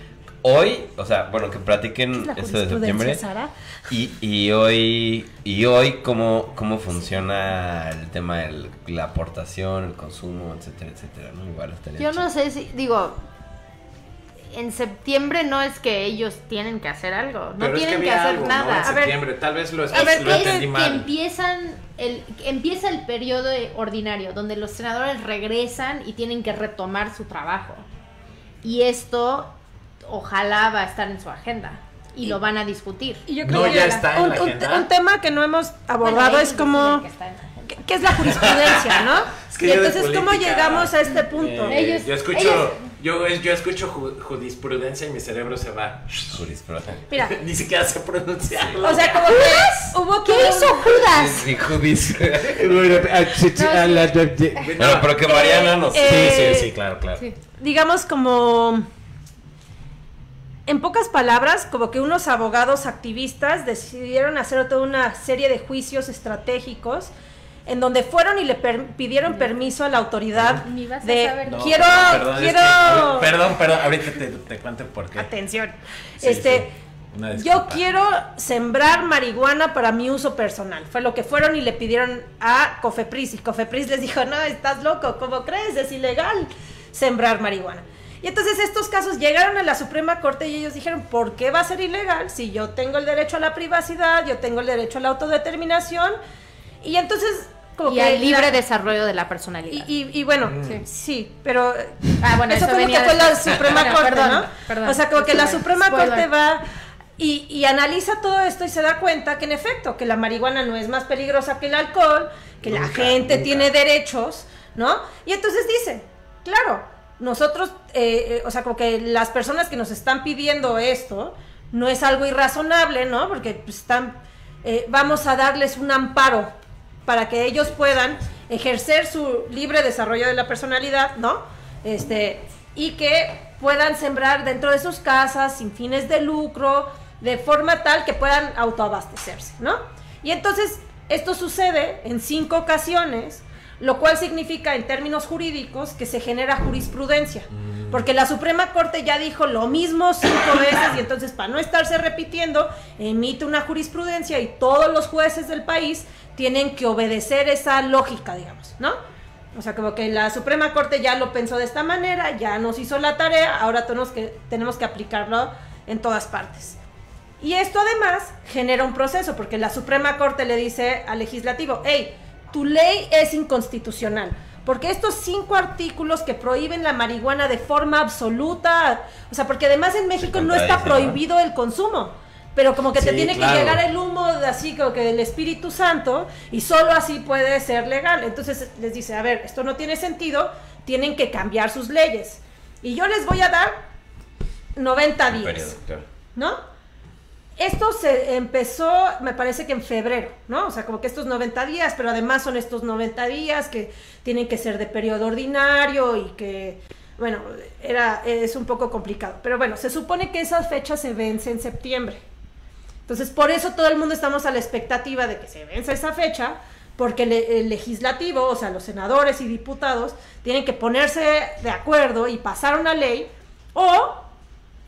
hoy, o sea, bueno, que platiquen La esto de septiembre. Sara. Y, y hoy, y hoy cómo, cómo funciona el tema de la aportación, el consumo, etcétera, etcétera, ¿no? Igual estaría Yo no sé si, digo, en septiembre no es que ellos tienen que hacer algo, no Pero es tienen que, había hacer algo, ¿no? nada. En A ver, septiembre, tal vez lo, Es lo que, entendí que mal. empiezan el, que empieza el periodo ordinario donde los senadores regresan y tienen que retomar su trabajo. Y esto ojalá va a estar en su agenda y lo van a discutir. Y yo No, creo ya que está en un, la un- agenda. un tema que no hemos abordado Bueno, es como. ¿qué, es la jurisprudencia, no? Es que y entonces cómo llegamos a este punto. eh, Ellos- yo escucho, ellos- yo, yo escucho ju- jurisprudencia y mi cerebro se va. Jurisprudencia. Mira, Ni siquiera sé pronunciarlo. o sea, como que hubo ¿Qué todo hizo Judas? Sí, judis. Bueno, Bueno, pero que Mariana nos... eh, Sí, sí, sí, claro, claro. Sí. digamos como en pocas palabras, como que unos abogados activistas decidieron hacer toda una serie de juicios estratégicos en donde fueron y le per- pidieron permiso a la autoridad Ni vas a de saber. No, quiero perdón, es quiero que- a perdón, perdón, ahorita te, te cuento por qué. atención. Sí, este sí, yo quiero sembrar marihuana para mi uso personal. Fue lo que fueron y le pidieron a Cofepris. Y Cofepris les dijo, no, estás loco, ¿cómo crees? Es ilegal sembrar marihuana. Y entonces estos casos llegaron a la Suprema Corte y ellos dijeron, ¿por qué va a ser ilegal si yo tengo el derecho a la privacidad, yo tengo el derecho a la autodeterminación? Y entonces... Como Y que al libre la- desarrollo de la personalidad. y, y- y bueno, Mm. sí, pero Ah, bueno, eso, eso venía que fue la. Suprema Bueno, Corte, perdón, ¿no? perdón. o sea, como que la Suprema spoiler. Corte va y, y analiza todo esto y se da cuenta que en efecto, que la marihuana no es más peligrosa que el alcohol, que la gente nunca. tiene derechos, ¿no? Y entonces dice, claro, nosotros, eh, eh, o sea, como que las personas que nos están pidiendo esto, no es algo irrazonable, ¿no? Porque pues, están, eh, vamos a darles un amparo para que ellos puedan ejercer su libre desarrollo de la personalidad, ¿no? Este, y que puedan sembrar dentro de sus casas sin fines de lucro, de forma tal que puedan autoabastecerse, ¿no? Y entonces esto sucede en cinco ocasiones, lo cual significa en términos jurídicos que se genera jurisprudencia, porque la Suprema Corte ya dijo lo mismo cinco veces y entonces para no estarse repitiendo, emite una jurisprudencia y todos los jueces del país tienen que obedecer esa lógica, digamos, ¿no? O sea, como que la Suprema Corte ya lo pensó de esta manera, ya nos hizo la tarea, ahora tenemos que, tenemos que aplicarlo en todas partes. Y esto además genera un proceso, porque la Suprema Corte le dice al legislativo, hey, tu ley es inconstitucional, porque estos cinco artículos que prohíben la marihuana de forma absoluta, o sea, porque además en México no está prohibido el consumo, pero como que te tiene claro. que llegar el humo de así como que del Espíritu Santo y solo así puede ser legal. Entonces les dice, a ver, esto no tiene sentido, tienen que cambiar sus leyes. Y yo les voy a dar 90 días. ¿no? Esto se empezó, me parece que en febrero, ¿no? O sea, como que estos 90 días, pero además son estos 90 días que tienen que ser de periodo ordinario y que, bueno, era, es un poco complicado. Pero bueno, se supone que esa fecha se vence en septiembre. Entonces, por eso todo el mundo estamos a la expectativa de que se vence esa fecha, porque el, el legislativo, o sea, los senadores y diputados, tienen que ponerse de acuerdo y pasar una ley, o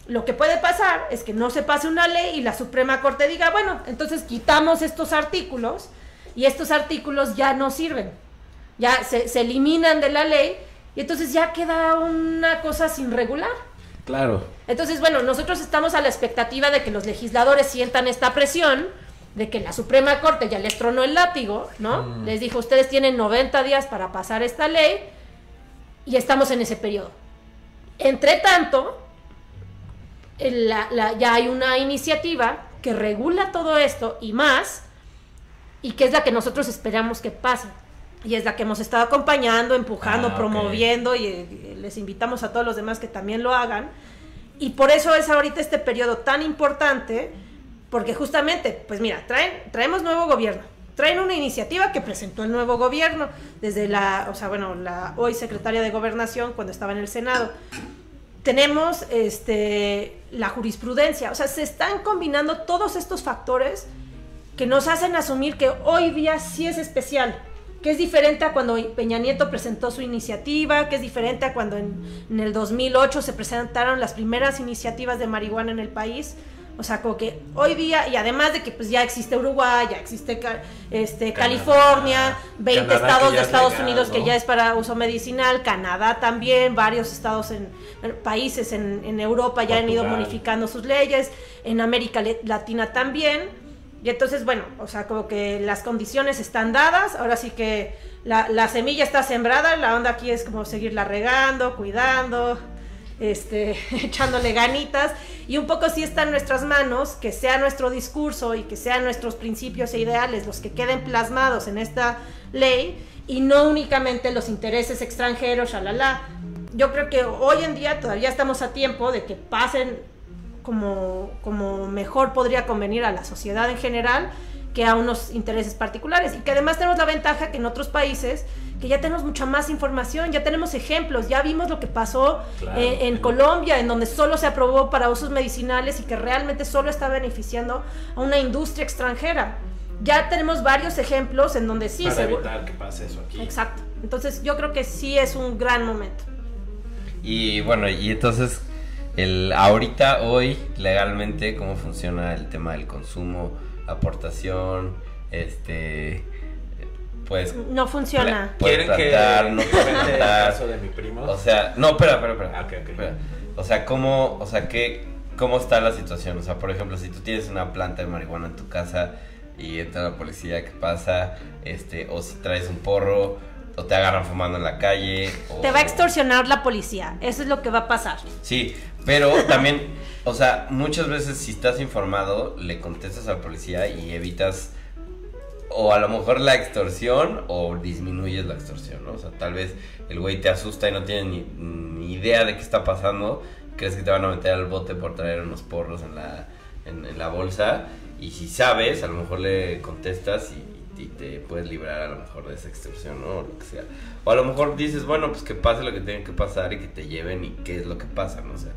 lo que puede pasar es que no se pase una ley y la Suprema Corte diga, bueno, entonces quitamos estos artículos y estos artículos ya no sirven, ya se, se eliminan de la ley y entonces ya queda una cosa sin regular. Claro. Entonces, bueno, nosotros estamos a la expectativa de que los legisladores sientan esta presión, de que la Suprema Corte ya les tronó el látigo, ¿no? Mm. Les dijo, ustedes tienen 90 días para pasar esta ley y estamos en ese periodo. Entre tanto, la- la- ya hay una iniciativa que regula todo esto y más, y que es la que nosotros esperamos que pase. Y es la que hemos estado acompañando, empujando, Ah, promoviendo y eh, les invitamos a todos los demás que también lo hagan. Y por eso es ahorita este periodo tan importante, porque justamente, pues mira, traen, traemos nuevo gobierno, traen una iniciativa que presentó el nuevo gobierno, desde la, o sea, bueno, la hoy secretaria de Gobernación cuando estaba en el Senado. Tenemos este, la jurisprudencia, o sea, se están combinando todos estos factores que nos hacen asumir que hoy día sí es especial, que es diferente a cuando Peña Nieto presentó su iniciativa, que es diferente a cuando en, en el 2008 se presentaron las primeras iniciativas de marihuana en el país. O sea, como que hoy día, y además de que pues ya existe Uruguay, ya existe este, Canadá. California, 20 Canadá, estados de Estados legal, Unidos que ya es para uso medicinal, Canadá también, varios estados en en países en, en Europa ya han ido modificando sus leyes, en América Latina también. Y entonces, bueno, o sea, como que las condiciones están dadas, ahora sí que la, la semilla está sembrada, la onda aquí es como seguirla regando, cuidando, este, echándole ganitas, y un poco sí está en nuestras manos que sea nuestro discurso y que sean nuestros principios e ideales los que queden plasmados en esta ley y no únicamente los intereses extranjeros, shalala. Yo creo que hoy en día todavía estamos a tiempo de que pasen como, como mejor podría convenir a la sociedad en general que a unos intereses particulares. Y que además tenemos la ventaja que en otros países, que ya tenemos mucha más información, ya tenemos ejemplos, ya vimos lo que pasó Claro. eh, en Colombia, en donde solo se aprobó para usos medicinales y que realmente solo está beneficiando a una industria extranjera. Ya tenemos varios ejemplos en donde sí para se... evitar que pase eso aquí. Exacto. Entonces yo creo que sí es un gran momento. Y bueno, y entonces, el ahorita, hoy, legalmente, ¿cómo funciona el tema del consumo, aportación, este, pues... No funciona. ¿Quieren que plantar, no el caso de mi primo? O sea, no, espera, espera, espera. Ah, ok, ok. Espera. O sea, ¿cómo, o sea, qué, cómo está la situación? O sea, por ejemplo, si tú tienes una planta de marihuana en tu casa y entra la policía, ¿qué pasa? Este, o si traes un porro, o te agarran fumando en la calle. O... Te va a extorsionar la policía. Eso es lo que va a pasar. Sí, pero también, o sea, muchas veces si estás informado, le contestas al policía y evitas o a lo mejor la extorsión o disminuyes la extorsión, ¿no? O sea, tal vez el güey te asusta y no tiene ni, ni idea de qué está pasando, crees que te van a meter al bote por traer unos porros en la, en, la bolsa y si sabes, a lo mejor le contestas y, te puedes librar a lo mejor de esa extorsión, ¿no? O lo que sea. O a lo mejor dices, bueno, pues que pase lo que tiene que pasar y que te lleven y qué es lo que pasa, ¿no? O sea,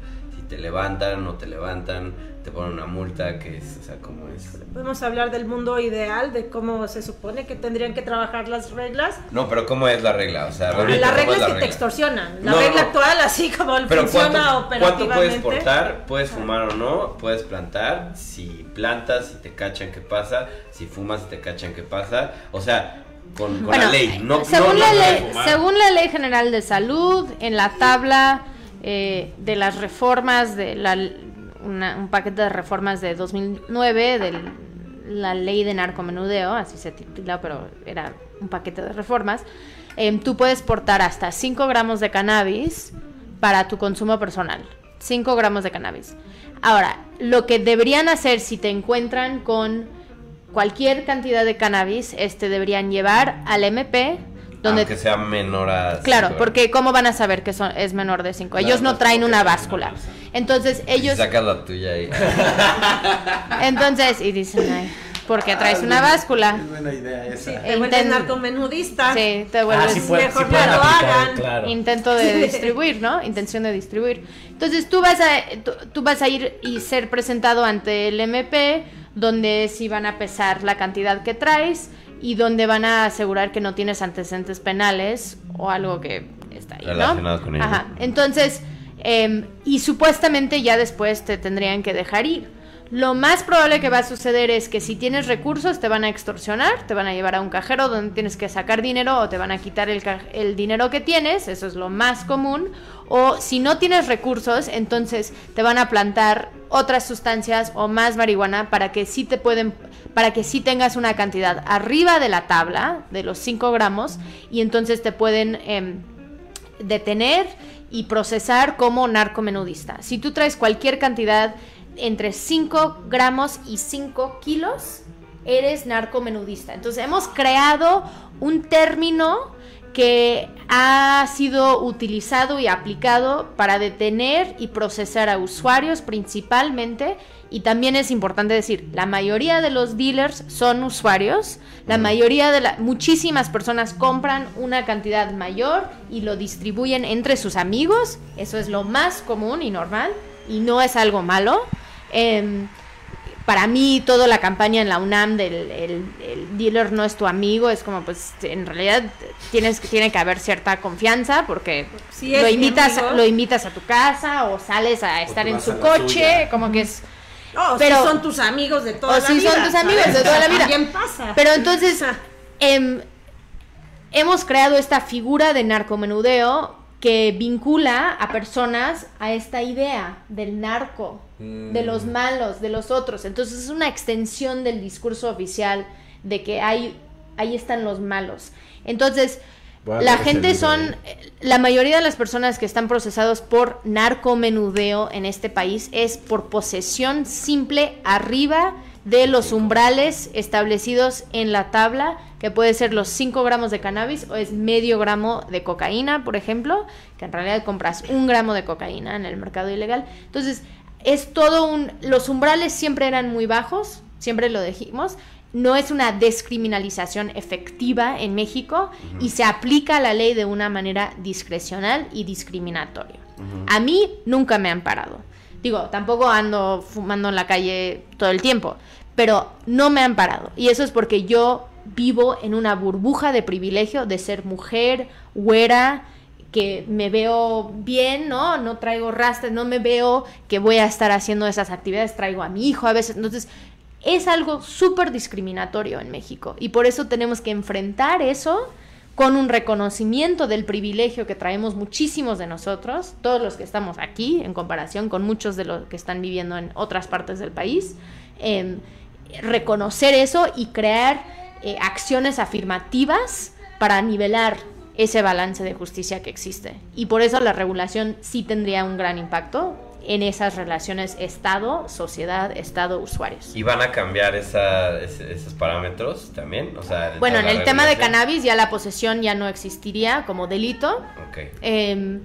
te levantan, no te levantan, te ponen una multa, que es, o sea, cómo es. Podemos hablar del mundo ideal, de cómo se supone que tendrían que trabajar las reglas. No, pero ¿cómo es la regla? O sea, Ah, la ¿cómo regla es que la te regla? extorsionan. La No, regla no. actual, así como Pero funciona ¿cuánto, operativamente. ¿cuánto puedes portar? ¿Puedes fumar o no? ¿Puedes plantar? Si plantas, si te cachan, ¿qué pasa? Si fumas, si te cachan, ¿qué pasa? O sea, con, con Bueno, la ley. No, según, no, la no, ley, según la Ley General de Salud, en la tabla eh, de las reformas, de un paquete de reformas de 2009, de la ley de narcomenudeo, así se titula, pero era un paquete de reformas, em, tú puedes portar hasta 5 gramos de cannabis para tu consumo personal. 5 gramos de cannabis. Ahora, lo que deberían hacer si te encuentran con cualquier cantidad de cannabis, este deberían llevar al MP, donde Aunque sea menor a. Claro, cinco porque ¿cómo van a saber que son, es menor de 5? Claro, ellos no traen porque una báscula. Entonces ellos, sacas la tuya ahí. entonces, y dicen, ay, ¿por qué traes una báscula? Es buena idea esa. Te vuelves narcomenudista. Sí, te Ah, vuelves sí puede- mejor sí lo hagan. claro. intento de distribuir, ¿no? Intención de distribuir. Entonces tú vas a tú, tú vas a ir y ser presentado ante el MP, donde sí van a pesar la cantidad que traes y donde van a asegurar que no tienes antecedentes penales o algo que está ahí, ¿no? Relacionado con ello. Ajá. Entonces, em, y supuestamente ya después te tendrían que dejar ir. Lo más probable que va a suceder es que si tienes recursos te van a extorsionar, te van a llevar a un cajero donde tienes que sacar dinero o te van a quitar el, el dinero que tienes, eso es lo más común. O si no tienes recursos, entonces te van a plantar otras sustancias o más marihuana para que sí te pueden, para que sí tengas una cantidad arriba de la tabla de los 5 gramos y entonces te pueden em, detener y procesar como narcomenudista. Si tú traes cualquier cantidad entre 5 gramos y 5 kilos, eres narcomenudista. Entonces hemos creado un término que ha sido utilizado y aplicado para detener y procesar a usuarios principalmente. Y también es importante decir, la mayoría de los dealers son usuarios, la mayoría de las, muchísimas personas compran una cantidad mayor y lo distribuyen entre sus amigos, eso es lo más común y normal y no es algo malo. Em, para mí toda la campaña en la UNAM del el, el dealer no es tu amigo es como pues en realidad tienes que tiene que haber cierta confianza porque Sí, lo invitas amigo. lo invitas a tu casa o sales a estar en su coche como que es No, Pero- si son tus amigos de toda o la si vida. son tus amigos ¿sabes? de toda la vida. Pasa. Pero entonces em, hemos creado esta figura de narcomenudeo que vincula a personas a esta idea del narco, de los malos, de los otros. Entonces es una extensión del discurso oficial de que hay, ahí están los malos. Entonces, la gente son, eh, la mayoría de las personas que están procesados por narcomenudeo en este país es por posesión simple arriba de los umbrales establecidos en la tabla, que puede ser los 5 gramos de cannabis o es medio gramo de cocaína, por ejemplo, que en realidad compras un gramo de cocaína en el mercado ilegal. Entonces, es todo un... Los umbrales siempre eran muy bajos, siempre lo dijimos. No es una descriminalización efectiva en México y se aplica la ley de una manera discrecional y discriminatoria. A mí nunca me han parado. Digo, tampoco ando fumando en la calle todo el tiempo, pero no me han parado. Y eso es porque yo vivo en una burbuja de privilegio de ser mujer, güera, que me veo bien, ¿no? No traigo rastas, no me veo que voy a estar haciendo esas actividades, traigo a mi hijo a veces. Entonces, es algo súper discriminatorio en México y por eso tenemos que enfrentar eso con un reconocimiento del privilegio que traemos muchísimos de nosotros, todos los que estamos aquí, en comparación con muchos de los que están viviendo en otras partes del país, em, reconocer eso y crear eh, acciones afirmativas para nivelar ese balance de justicia que existe. Y por eso la regulación sí tendría un gran impacto en esas relaciones Estado, sociedad, Estado, usuarios. ¿Y van a cambiar esa, ese- esos parámetros también? O sea, Bueno, en el tema de cannabis ya la posesión ya no existiría como delito. Ok. Eh,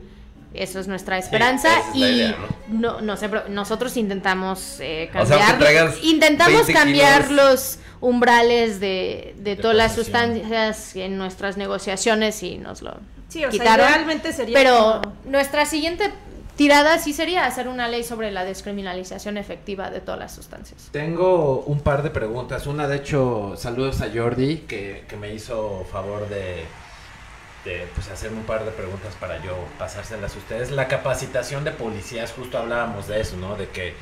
eso es nuestra esperanza esa es la y idea, no, no sé, pero nosotros intentamos eh, O sea, cambiar, aunque traigas intentamos 20 cambiar kilos. los umbrales de, de todas las sustancias en nuestras negociaciones y nos lo Sí, o sea, quitaron. idealmente sería pero como- nuestra siguiente tirada sí sería hacer una ley sobre la descriminalización efectiva de todas las sustancias. Tengo un par de preguntas. Una, de hecho, saludos a Jordi, que, que me hizo favor de, de pues, hacerme un par de preguntas para yo pasárselas a ustedes. La capacitación de policías, justo hablábamos de eso, ¿no? De que,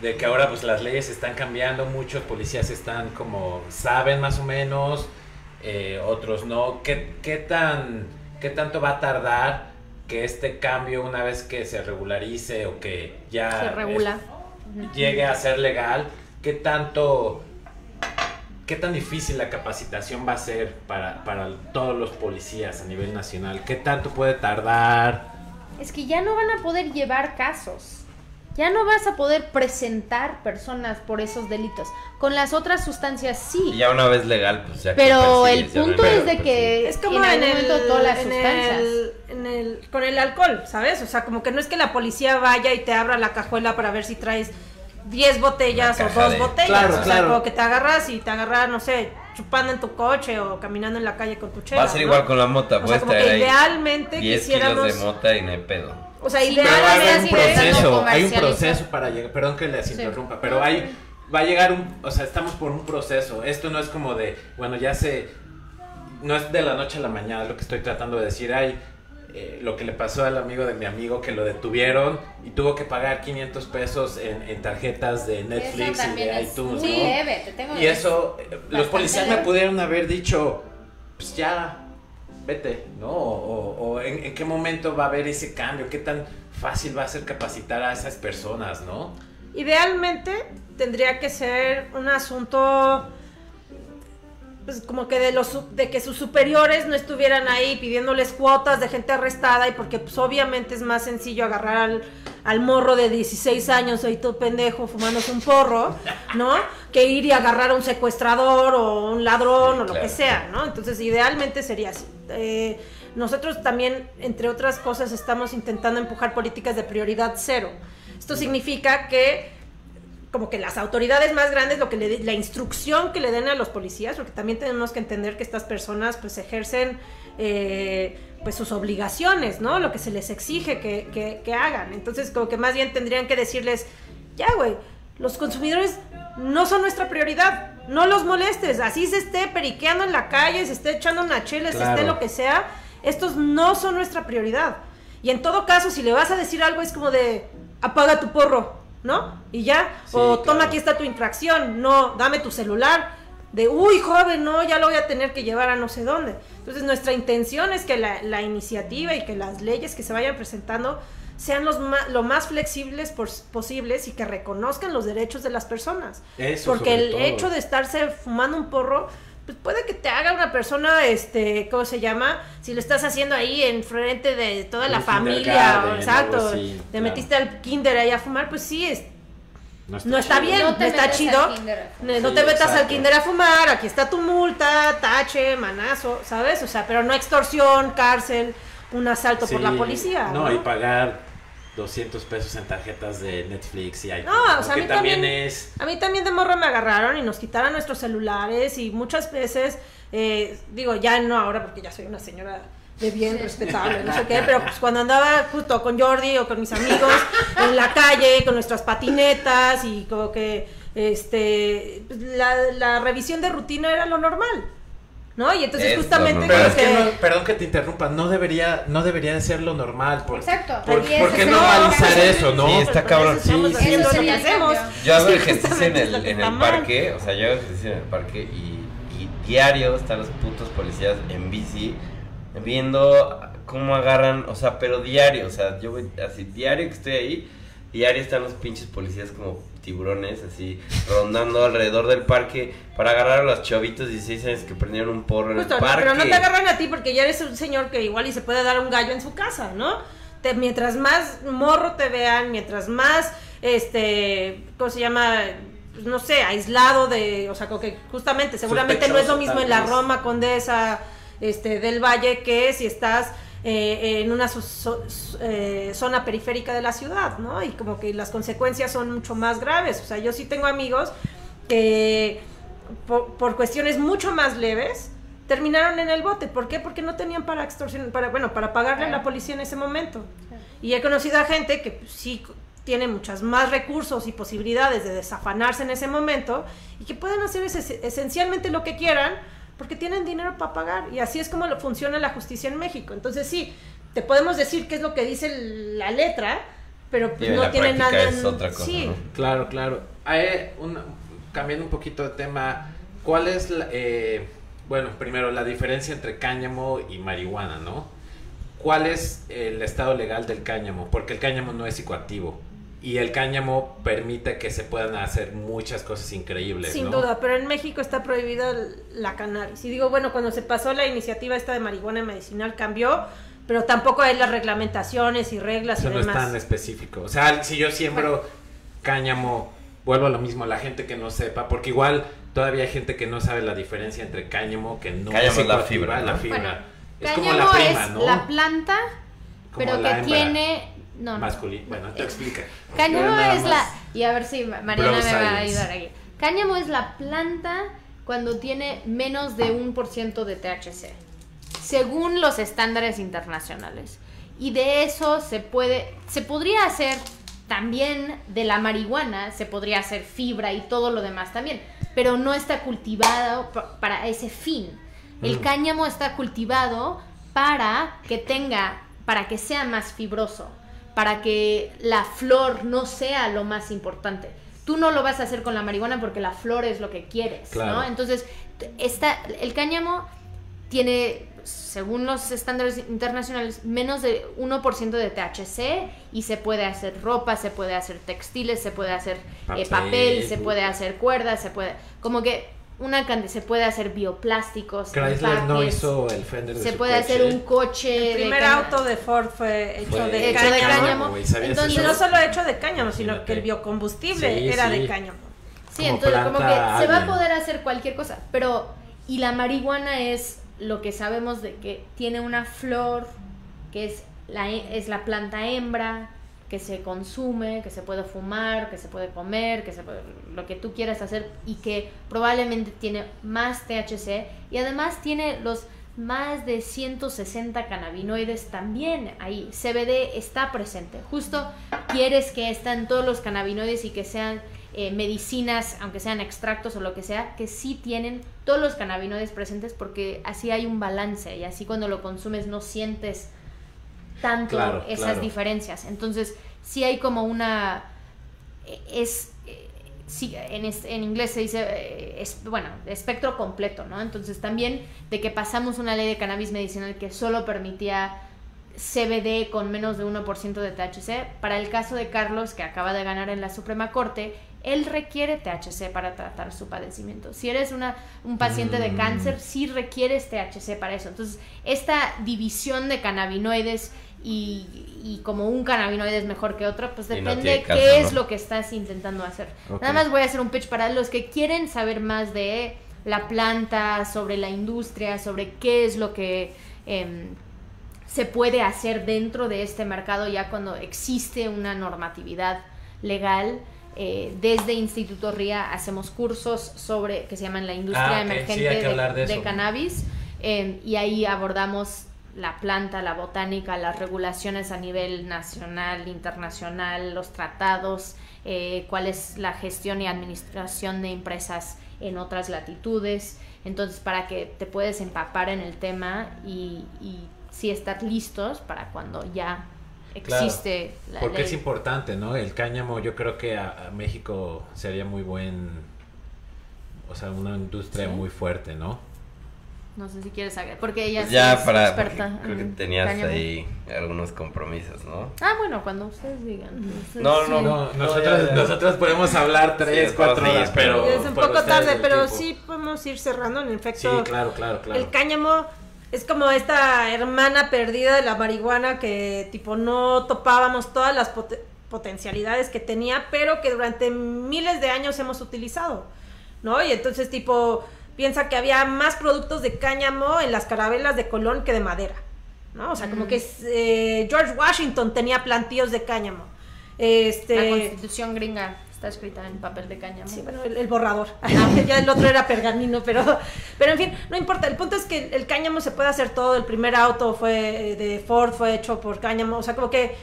de que ahora pues las leyes están cambiando, muchos policías están como, saben más o menos, eh, otros no. ¿Qué, qué, tan, ¿Qué tanto va a tardar que este cambio, una vez que se regularice o que ya... Se regula. es- llegue a ser legal, ¿qué tanto, qué tan difícil la capacitación va a ser para, para todos los policías a nivel nacional? ¿Qué tanto puede tardar? Es que ya no van a poder llevar casos. Ya no vas a poder presentar personas por esos delitos. Con las otras sustancias sí. Y ya una vez legal, pues ya que Pero el punto es de pues, que Es como en, el, momento todas las en sustancias. el- en el- con el alcohol, ¿sabes? O sea, como que no es que la policía vaya y te abra la cajuela para ver si traes 10 botellas o dos de- botellas. Claro, o sea, claro. como que te agarras y te agarras, no sé, chupando en tu coche o caminando en la calle con tu chela. Va a ser ¿no? igual con la mota, O sea, como que idealmente 10 quisiéramos. kilos de mota y no hay pedo. O sea, haber sí un proceso, hay un proceso para llegar, perdón que les interrumpa, pero hay, va a llegar un, o sea, estamos por un proceso, esto no es como de, bueno, ya se, no es de la noche a la mañana, es lo que estoy tratando de decir, hay eh, lo que le pasó al amigo de mi amigo que lo detuvieron y tuvo que pagar 500 pesos en, en tarjetas de Netflix y de iTunes, muy ¿no? leve, te tengo Y eso, eh, los policías me leve. pudieron haber dicho, pues ya, vete, ¿no? O, o en, en qué momento va a haber ese cambio, qué tan fácil va a ser capacitar a esas personas, ¿no? Idealmente tendría que ser un asunto pues como que de los de que sus superiores no estuvieran ahí pidiéndoles cuotas de gente arrestada y porque pues obviamente es más sencillo agarrar al, al morro de 16 años ahí todo pendejo fumándose un porro, ¿no? Que ir y agarrar a un secuestrador o un ladrón Sí, o lo claro. que sea, ¿no? Entonces idealmente sería así. Eh, nosotros también, entre otras cosas, estamos intentando empujar políticas de prioridad cero. Esto significa que como que las autoridades más grandes, lo que le, la instrucción que le den a los policías, porque también tenemos que entender que estas personas pues ejercen eh, pues sus obligaciones, ¿no? Lo que se les exige que, que- que hagan. Entonces como que más bien tendrían que decirles, ya güey, los consumidores no son nuestra prioridad. No los molestes. Así se esté periqueando en la calle, se esté echando una chela, se esté lo que sea. Estos no son nuestra prioridad. Y en todo caso, si le vas a decir algo, es como de apaga tu porro, ¿no? Y ya. Sí, o toma, claro. aquí está tu infracción. No, dame tu celular. De, uy, joven, no, ya lo voy a tener que llevar a no sé dónde. Entonces, nuestra intención es que la, la iniciativa y que las leyes que se vayan presentando sean los ma- lo más flexibles pos- posibles y que reconozcan los derechos de las personas. Eso Porque sobre el todo. hecho de estarse fumando un porro, pues puede que te haga una persona, este, ¿cómo se llama? Si lo estás haciendo ahí en frente de toda la Un familia, o- exacto, te claro. metiste al kinder ahí a fumar, pues sí, es, No no está bien, No te está chido. No te metas al kinder a fumar, aquí está tu multa, tache, manazo, ¿sabes? O sea, pero no extorsión, cárcel, un asalto por la policía. No, ¿no? y pagar 200 pesos en tarjetas de Netflix y iPhone. No, o sea, a mí también, también- es... A mí también de morro me agarraron y nos quitaron nuestros celulares y muchas veces, eh, digo, ya no ahora porque ya soy una señora de bien respetable, no sé qué, pero pues cuando andaba justo con Jordi o con mis amigos en la calle, con nuestras patinetas y como que este pues, la, la revisión de rutina era lo normal, ¿no? Y entonces Es justamente. Pero es que que... no- perdón que te interrumpa, no debería, no debería de ser lo normal. Por, Exacto. ¿Por, por ese qué normalizar eso, no? Sí, está cabrón. Sí, haciendo Eso lo que hacemos. Yo hago Sí, ejercicio en el, en el parque, o sea, yo hago ejercicio en el parque y, y diario están los putos policías en bici viendo cómo agarran, o sea, pero diario, o sea, yo voy así, diario que estoy ahí, diario están los pinches policías como tiburones, así, rondando alrededor del parque para agarrar a los chavitos de 16 años que prendieron un porro en Justo, el parque. pero no te agarran a ti porque ya eres un señor que igual y se puede dar un gallo en su casa, ¿no? Te- mientras más morro te vean, mientras más, este, ¿cómo se llama? Pues, no sé, aislado de, o sea, que justamente, seguramente no es lo mismo en la. Roma Condesa, este, del Valle que si estás eh, en una so- so- eh, zona periférica de la ciudad, ¿no? Y como que las consecuencias son mucho más graves. O sea, yo sí tengo amigos que por, por cuestiones mucho más leves terminaron en el bote. ¿Por qué? Porque no tenían para extorsionar, para, bueno, para pagarle a la policía en ese momento. Y he conocido a gente que pues, sí tiene muchas más recursos y posibilidades de desafanarse en ese momento y que pueden hacer ese- esencialmente lo que quieran porque tienen dinero para pagar. Y así es como lo- funciona la justicia en México. Entonces sí, te podemos decir qué es lo que dice la letra, pero pues, no tiene nada... es en- otra cosa, sí. ¿no? Claro, claro. Hay una- cambiando un poquito de tema, ¿cuál es la, eh, bueno, primero la diferencia entre cáñamo y marihuana, ¿no? ¿Cuál es el estado legal del cáñamo? Porque el cáñamo no es psicoactivo y el cáñamo permite que se puedan hacer muchas cosas increíbles, Sin ¿no? duda, pero en México está prohibida la cannabis. Y digo, bueno, cuando se pasó la iniciativa esta de marihuana medicinal cambió, pero tampoco hay las reglamentaciones y reglas Eso y no es tan específico. O sea, si yo siembro cáñamo, vuelvo a lo mismo, la gente que no sepa, porque igual todavía hay gente que no sabe la diferencia entre cáñamo, que no Cáñamo es la fibra, la fibra. Bueno, es como cáñamo la prima, es ¿no? la planta, Como pero que hembra tiene... No, no. masculina. Bueno, te explica. Cáñamo es la... Y a ver si Mariana me va a ayudar aquí. Cáñamo es la planta cuando tiene menos de un por ciento de THC, según los estándares internacionales. Y de eso se puede, se podría hacer también de la marihuana, se podría hacer fibra y todo lo demás también, pero no está cultivado pa- para ese fin. El Mm. cáñamo está cultivado para que tenga, para que sea más fibroso, para que la flor no sea lo más importante. Tú no lo vas a hacer con la marihuana porque la flor es lo que quieres, Claro. ¿no? Entonces, está, el cáñamo tiene, según los estándares internacionales, menos de 1% de THC y se puede hacer ropa, se puede hacer textiles, se puede hacer eh, Papel, se puede hacer cuerdas, se puede, como que una cantidad, se puede hacer bioplásticos, Chrysler no hizo el Fender de se su puede coche. hacer un coche El de primer auto de Ford fue hecho Fue de hecho de cáñamo. ¿sabías Entonces, no solo hecho de cáñamo, sino que el biocombustible Sí, era sí. de cáñamo. Sí, como entonces como que se va a poder hacer cualquier cosa, pero y la marihuana es lo que sabemos de que tiene una flor que es la es la planta hembra que se consume, que se puede fumar, que se puede comer, que se puede lo que tú quieras hacer y que probablemente tiene más THC y además tiene los más de 160 cannabinoides también ahí. CBD está presente. Justo quieres que estén todos los cannabinoides y que sean eh, medicinas, aunque sean extractos o lo que sea, que sí tienen todos los cannabinoides presentes porque así hay un balance y así cuando lo consumes no sientes tanto Claro, esas claro. diferencias. Entonces, sí hay como una... eh, es... eh, sí, en, es- en inglés se dice, eh, es, bueno, espectro completo, ¿no? Entonces también de que pasamos una ley de cannabis medicinal que solo permitía CBD con menos de 1% de THC. Para el caso de Carlos, que acaba de ganar en la Suprema Corte, él requiere THC para tratar su padecimiento. Si eres una, un paciente de Mm. cáncer, sí requieres THC para eso. Entonces, esta división de cannabinoides y, y como un cannabinoide es mejor que otro, pues no depende qué es lo que estás intentando hacer. Nada más voy a hacer un pitch para los que quieren saber más de la planta, sobre la industria, sobre qué es lo que em, se puede hacer dentro de este mercado ya cuando existe una normatividad legal. Eh, desde Instituto RIA hacemos cursos sobre que se llaman la industria Ah, emergente de cannabis em, y ahí abordamos la planta, la botánica, las regulaciones a nivel nacional, internacional, los tratados, eh, cuál es la gestión y administración de empresas en otras latitudes. Entonces, para que te puedes empapar en el tema y, y sí estar listos para cuando ya Claro, existe la Porque ley. es importante, ¿no? El cáñamo yo creo que a, a México sería muy buen, o sea, una industria Sí. muy fuerte, ¿no? No sé si quieres saber, porque ella sí Ya es para. experta. porque Creo que en tenías ahí algunos compromisos, ¿no? Ah, bueno, cuando ustedes digan. Ustedes No, sí. no, No, No, nosotros, ya, ya. nosotros podemos hablar tres, Sí, cuatro sí, horas, pero- es un poco tarde, pero tiempo. sí podemos ir cerrando. En Sí, efecto, claro, claro, claro. el cáñamo es como esta hermana perdida de la marihuana que tipo no topábamos todas las pot- potencialidades que tenía, pero que durante miles de años hemos utilizado, ¿no? Y entonces tipo piensa que había más productos de cáñamo en las carabelas de Colón que de madera, ¿no? O sea, como Mm. que es, eh, George Washington tenía plantíos de cáñamo. Este, La constitución gringa está escrita en papel de cáñamo. Sí, bueno, el, el borrador. ya el otro era pergamino, pero, pero en fin, no importa. El punto es que el cáñamo se puede hacer todo. El primer auto fue eh, de Ford, fue hecho por cáñamo. O sea, como que.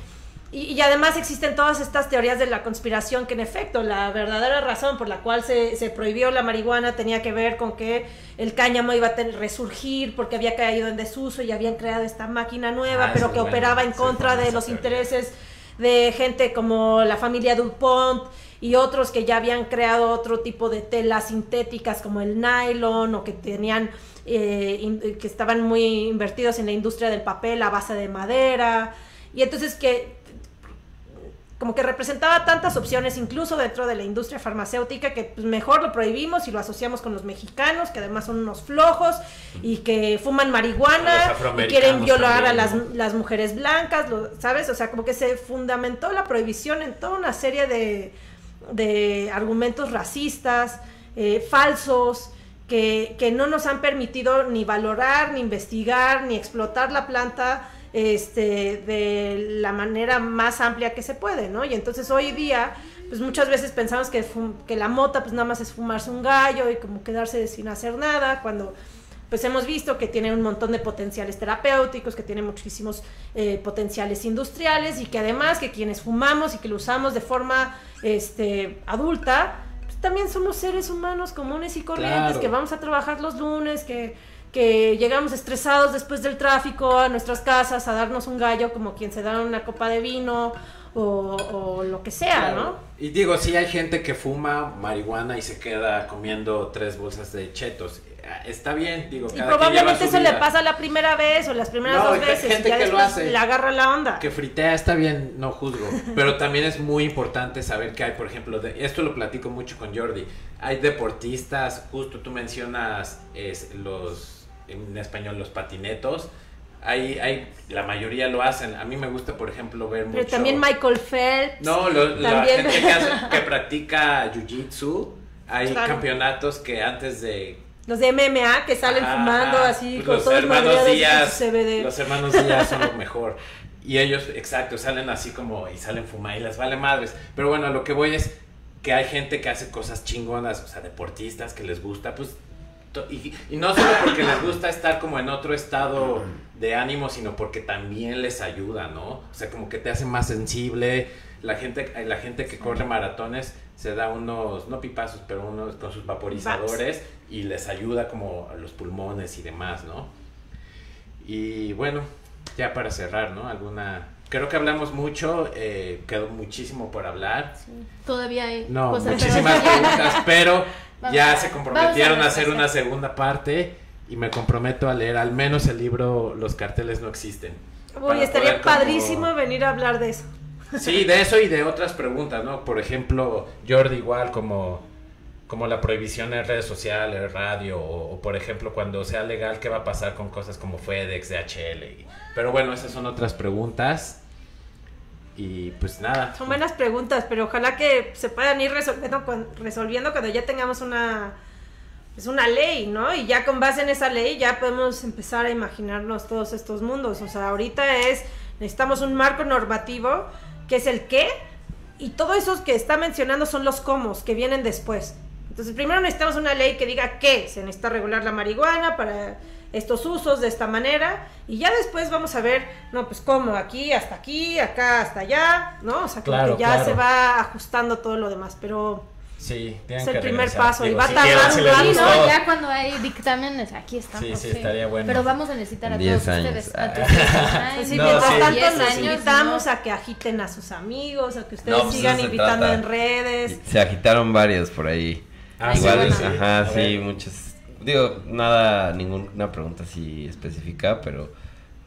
Y, y además existen todas estas teorías de la conspiración que en efecto la verdadera razón por la cual se, se prohibió la marihuana tenía que ver con que el cáñamo iba a ten- resurgir porque había caído en desuso y habían creado esta máquina nueva, Ah, pero que bueno. operaba en contra de los teoría. intereses de gente como la familia DuPont y otros que ya habían creado otro tipo de telas sintéticas como el nylon o que tenían eh, in- que estaban muy invertidos en la industria del papel a base de madera y entonces que como que representaba tantas opciones incluso dentro de la industria farmacéutica que pues, mejor lo prohibimos y lo asociamos con los mexicanos que además son unos flojos y que fuman marihuana y quieren violar a las, las mujeres blancas, lo- ¿sabes? O sea, como que se fundamentó la prohibición en toda una serie de, de argumentos racistas, eh, falsos, que, que no nos han permitido ni valorar, ni investigar, ni explotar la planta este, de la manera más amplia que se puede, ¿no? Y entonces hoy día, pues muchas veces pensamos que, que la mota pues nada más es fumarse un gallo y como quedarse sin hacer nada, cuando pues hemos visto que tiene un montón de potenciales terapéuticos, que tiene muchísimos eh, potenciales industriales y que además que quienes fumamos y que lo usamos de forma este, adulta, pues también somos seres humanos comunes y corrientes, Claro. que vamos a trabajar los lunes, que, que llegamos estresados después del tráfico a nuestras casas a darnos un gallo como quien se da una copa de vino o, o lo que sea, ¿no? Y digo, sí hay gente que fuma marihuana y se queda comiendo tres bolsas de chetos. Está bien, digo, Y probablemente eso le pasa la primera vez o las primeras No, dos veces. gente y ya que lo hace. le agarra la onda. Que fritea está bien, no juzgo. Pero también es muy importante saber que hay, por ejemplo, de- esto lo platico mucho con Jordi. Hay deportistas, justo tú mencionas es, los, en español, los patinetos. Hay, hay, la mayoría lo hacen. A mí me gusta, por ejemplo, ver Pero mucho. también Michael Phelps. No, lo- la gente que, hace- que practica jiu-jitsu. Hay Claro. campeonatos que antes de Los de MMA que salen Ajá, fumando así pues con los todos hermanos su CBD. los hermanos Díaz son lo mejor. Y ellos, exacto, salen así como y salen fumar y les vale madres. Pero bueno, lo que voy es que hay gente que hace cosas chingonas, o sea, deportistas que les gusta, pues y, y no solo porque les gusta estar como en otro estado de ánimo, sino porque también les ayuda, ¿no? O sea, como que te hace más sensible. La gente, la gente que corre maratones se da unos, no pipazos, pero unos con sus vaporizadores y les ayuda como a los pulmones y demás, ¿no? Y bueno, ya para cerrar, ¿no? Alguna... Creo que hablamos mucho, eh, quedó muchísimo por hablar. Todavía hay No, cosas muchísimas preguntas, pero Vamos ya a- se comprometieron a a hacer una segunda parte y me comprometo a leer al menos el libro Los carteles no existen. Uy, estaría como- padrísimo venir a hablar de eso. Sí, de eso y de otras preguntas, ¿no? Por ejemplo, Jordi igual como, como la prohibición en redes sociales, radio, o, o, por ejemplo cuando sea legal, ¿qué va a pasar con cosas como FedEx, DHL? Y- Pero bueno, esas son otras preguntas. Y pues nada. Son buenas preguntas, pero ojalá que se puedan ir resolviendo, resolviendo cuando ya tengamos una, es una ley, ¿no? Y ya con base en esa ley ya podemos empezar a imaginarnos todos estos mundos. O sea, ahorita es, necesitamos un marco normativo que es el qué, y todo esos que está mencionando son los cómo, que vienen después. Entonces, primero necesitamos una ley que diga qué, se necesita regular la marihuana para estos usos de esta manera, y ya después vamos a ver, no, pues cómo, aquí hasta aquí, acá hasta allá, ¿no? O sea, como Claro, que ya claro. se va ajustando todo lo demás, pero Sí, tienen Es el que primer regresar. paso, y va a tardar un rato. Sí, gustó. no, ya cuando hay dictámenes, aquí estamos. Sí, sí, estaría bueno. Pero vamos a necesitar a En 10 todos años. ustedes. A Pues Ay, sí, No, mientras sí. tanto 10 los años, invitamos ¿no? a que agiten a sus amigos, a que ustedes No, pues sigan invitando en redes. Se agitaron varios por ahí. Ah, Igual, sí, ajá, A sí, ver. Digo, nada, ninguna pregunta así específica, pero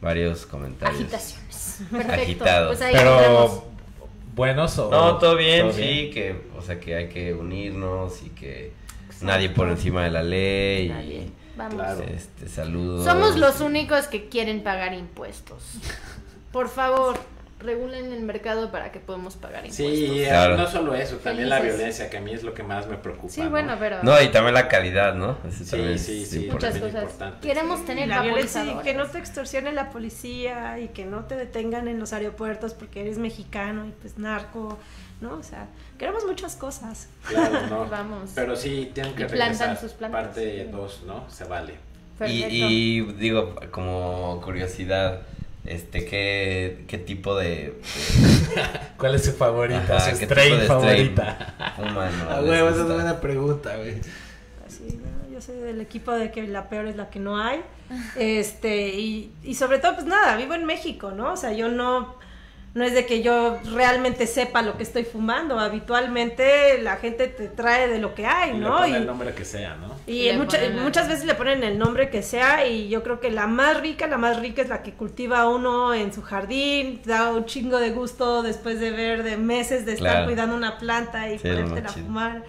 varios comentarios. Agitaciones. Perfecto. Agitado. Pues. Pero buenos o No, todo bien, ¿Todo sí, que, o sea, que hay que unirnos y que nadie por encima de la ley. Nadie. Vamos. Claro. Este, saludos. Somos los únicos que quieren pagar impuestos. Por favor, regulen el mercado para que podamos pagar impuestos. Sí, Claro. no solo eso, también la violencia, que a mí es lo que más me preocupa. Sí, ¿no? bueno, pero No, y también la calidad, ¿no? Sí, sí, es sí, muchas cosas. Queremos tener la violencia y que no te extorsione la policía y que no te detengan en los aeropuertos porque eres mexicano y pues narco, ¿no? O sea, queremos muchas cosas. Claro, no. Vamos. Pero sí, tienen que Y plantan regresar. sus plantas. Parte 2, ¿no? Se vale. Y, y digo, como curiosidad, este, ¿qué, qué tipo de, de ¿Cuál es su favorita? Ajá, su ¿qué strain tipo de strain favorita. fuman? o Ah, huevo, esa es buena pregunta, güey. Así, ¿no? Yo soy del equipo de que la peor es la que no hay. Este, y, y sobre todo, pues nada, vivo en México, ¿no? O sea, yo no, no es de que yo realmente sepa lo que estoy fumando. Habitualmente la gente te trae de lo que hay, Y le ¿no? pone Y, el nombre que sea, ¿no? y mucha- ponen muchas veces le ponen el nombre que sea y yo creo que la más rica, la más rica es la que cultiva uno en su jardín, da un chingo de gusto después de ver de meses de estar Claro. cuidando una planta y Sí, más chido. fumar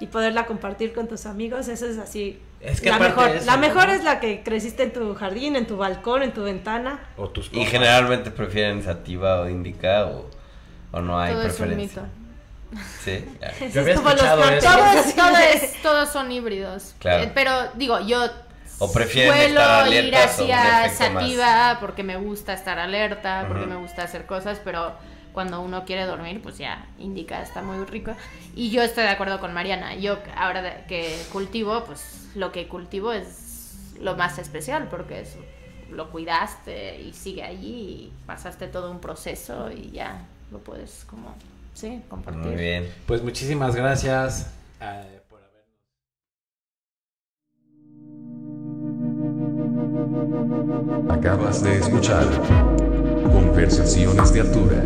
y poderla compartir con tus amigos, eso es así. Es que la mejor, eso, la mejor ¿no? es la que creciste en tu jardín, en tu balcón, en tu ventana. O tus Y generalmente prefieren sativa o indica o, o no hay Todo es un preferencia. mito. Sí, Yo había escuchado eso. Todos, todo es- todos son híbridos. Claro. Eh, pero digo, yo O prefieren suelo estar ir hacia más. sativa porque me gusta estar alerta, porque me gusta hacer cosas, pero cuando uno quiere dormir, pues ya indica, está muy rico. Y yo estoy de acuerdo con Mariana. Yo ahora que cultivo, pues lo que cultivo es lo más especial porque es, lo cuidaste y sigue allí y pasaste todo un proceso y ya lo puedes como, sí, compartir. Muy bien. Pues muchísimas gracias por habernos. Acabas de escuchar Conversaciones de Altura.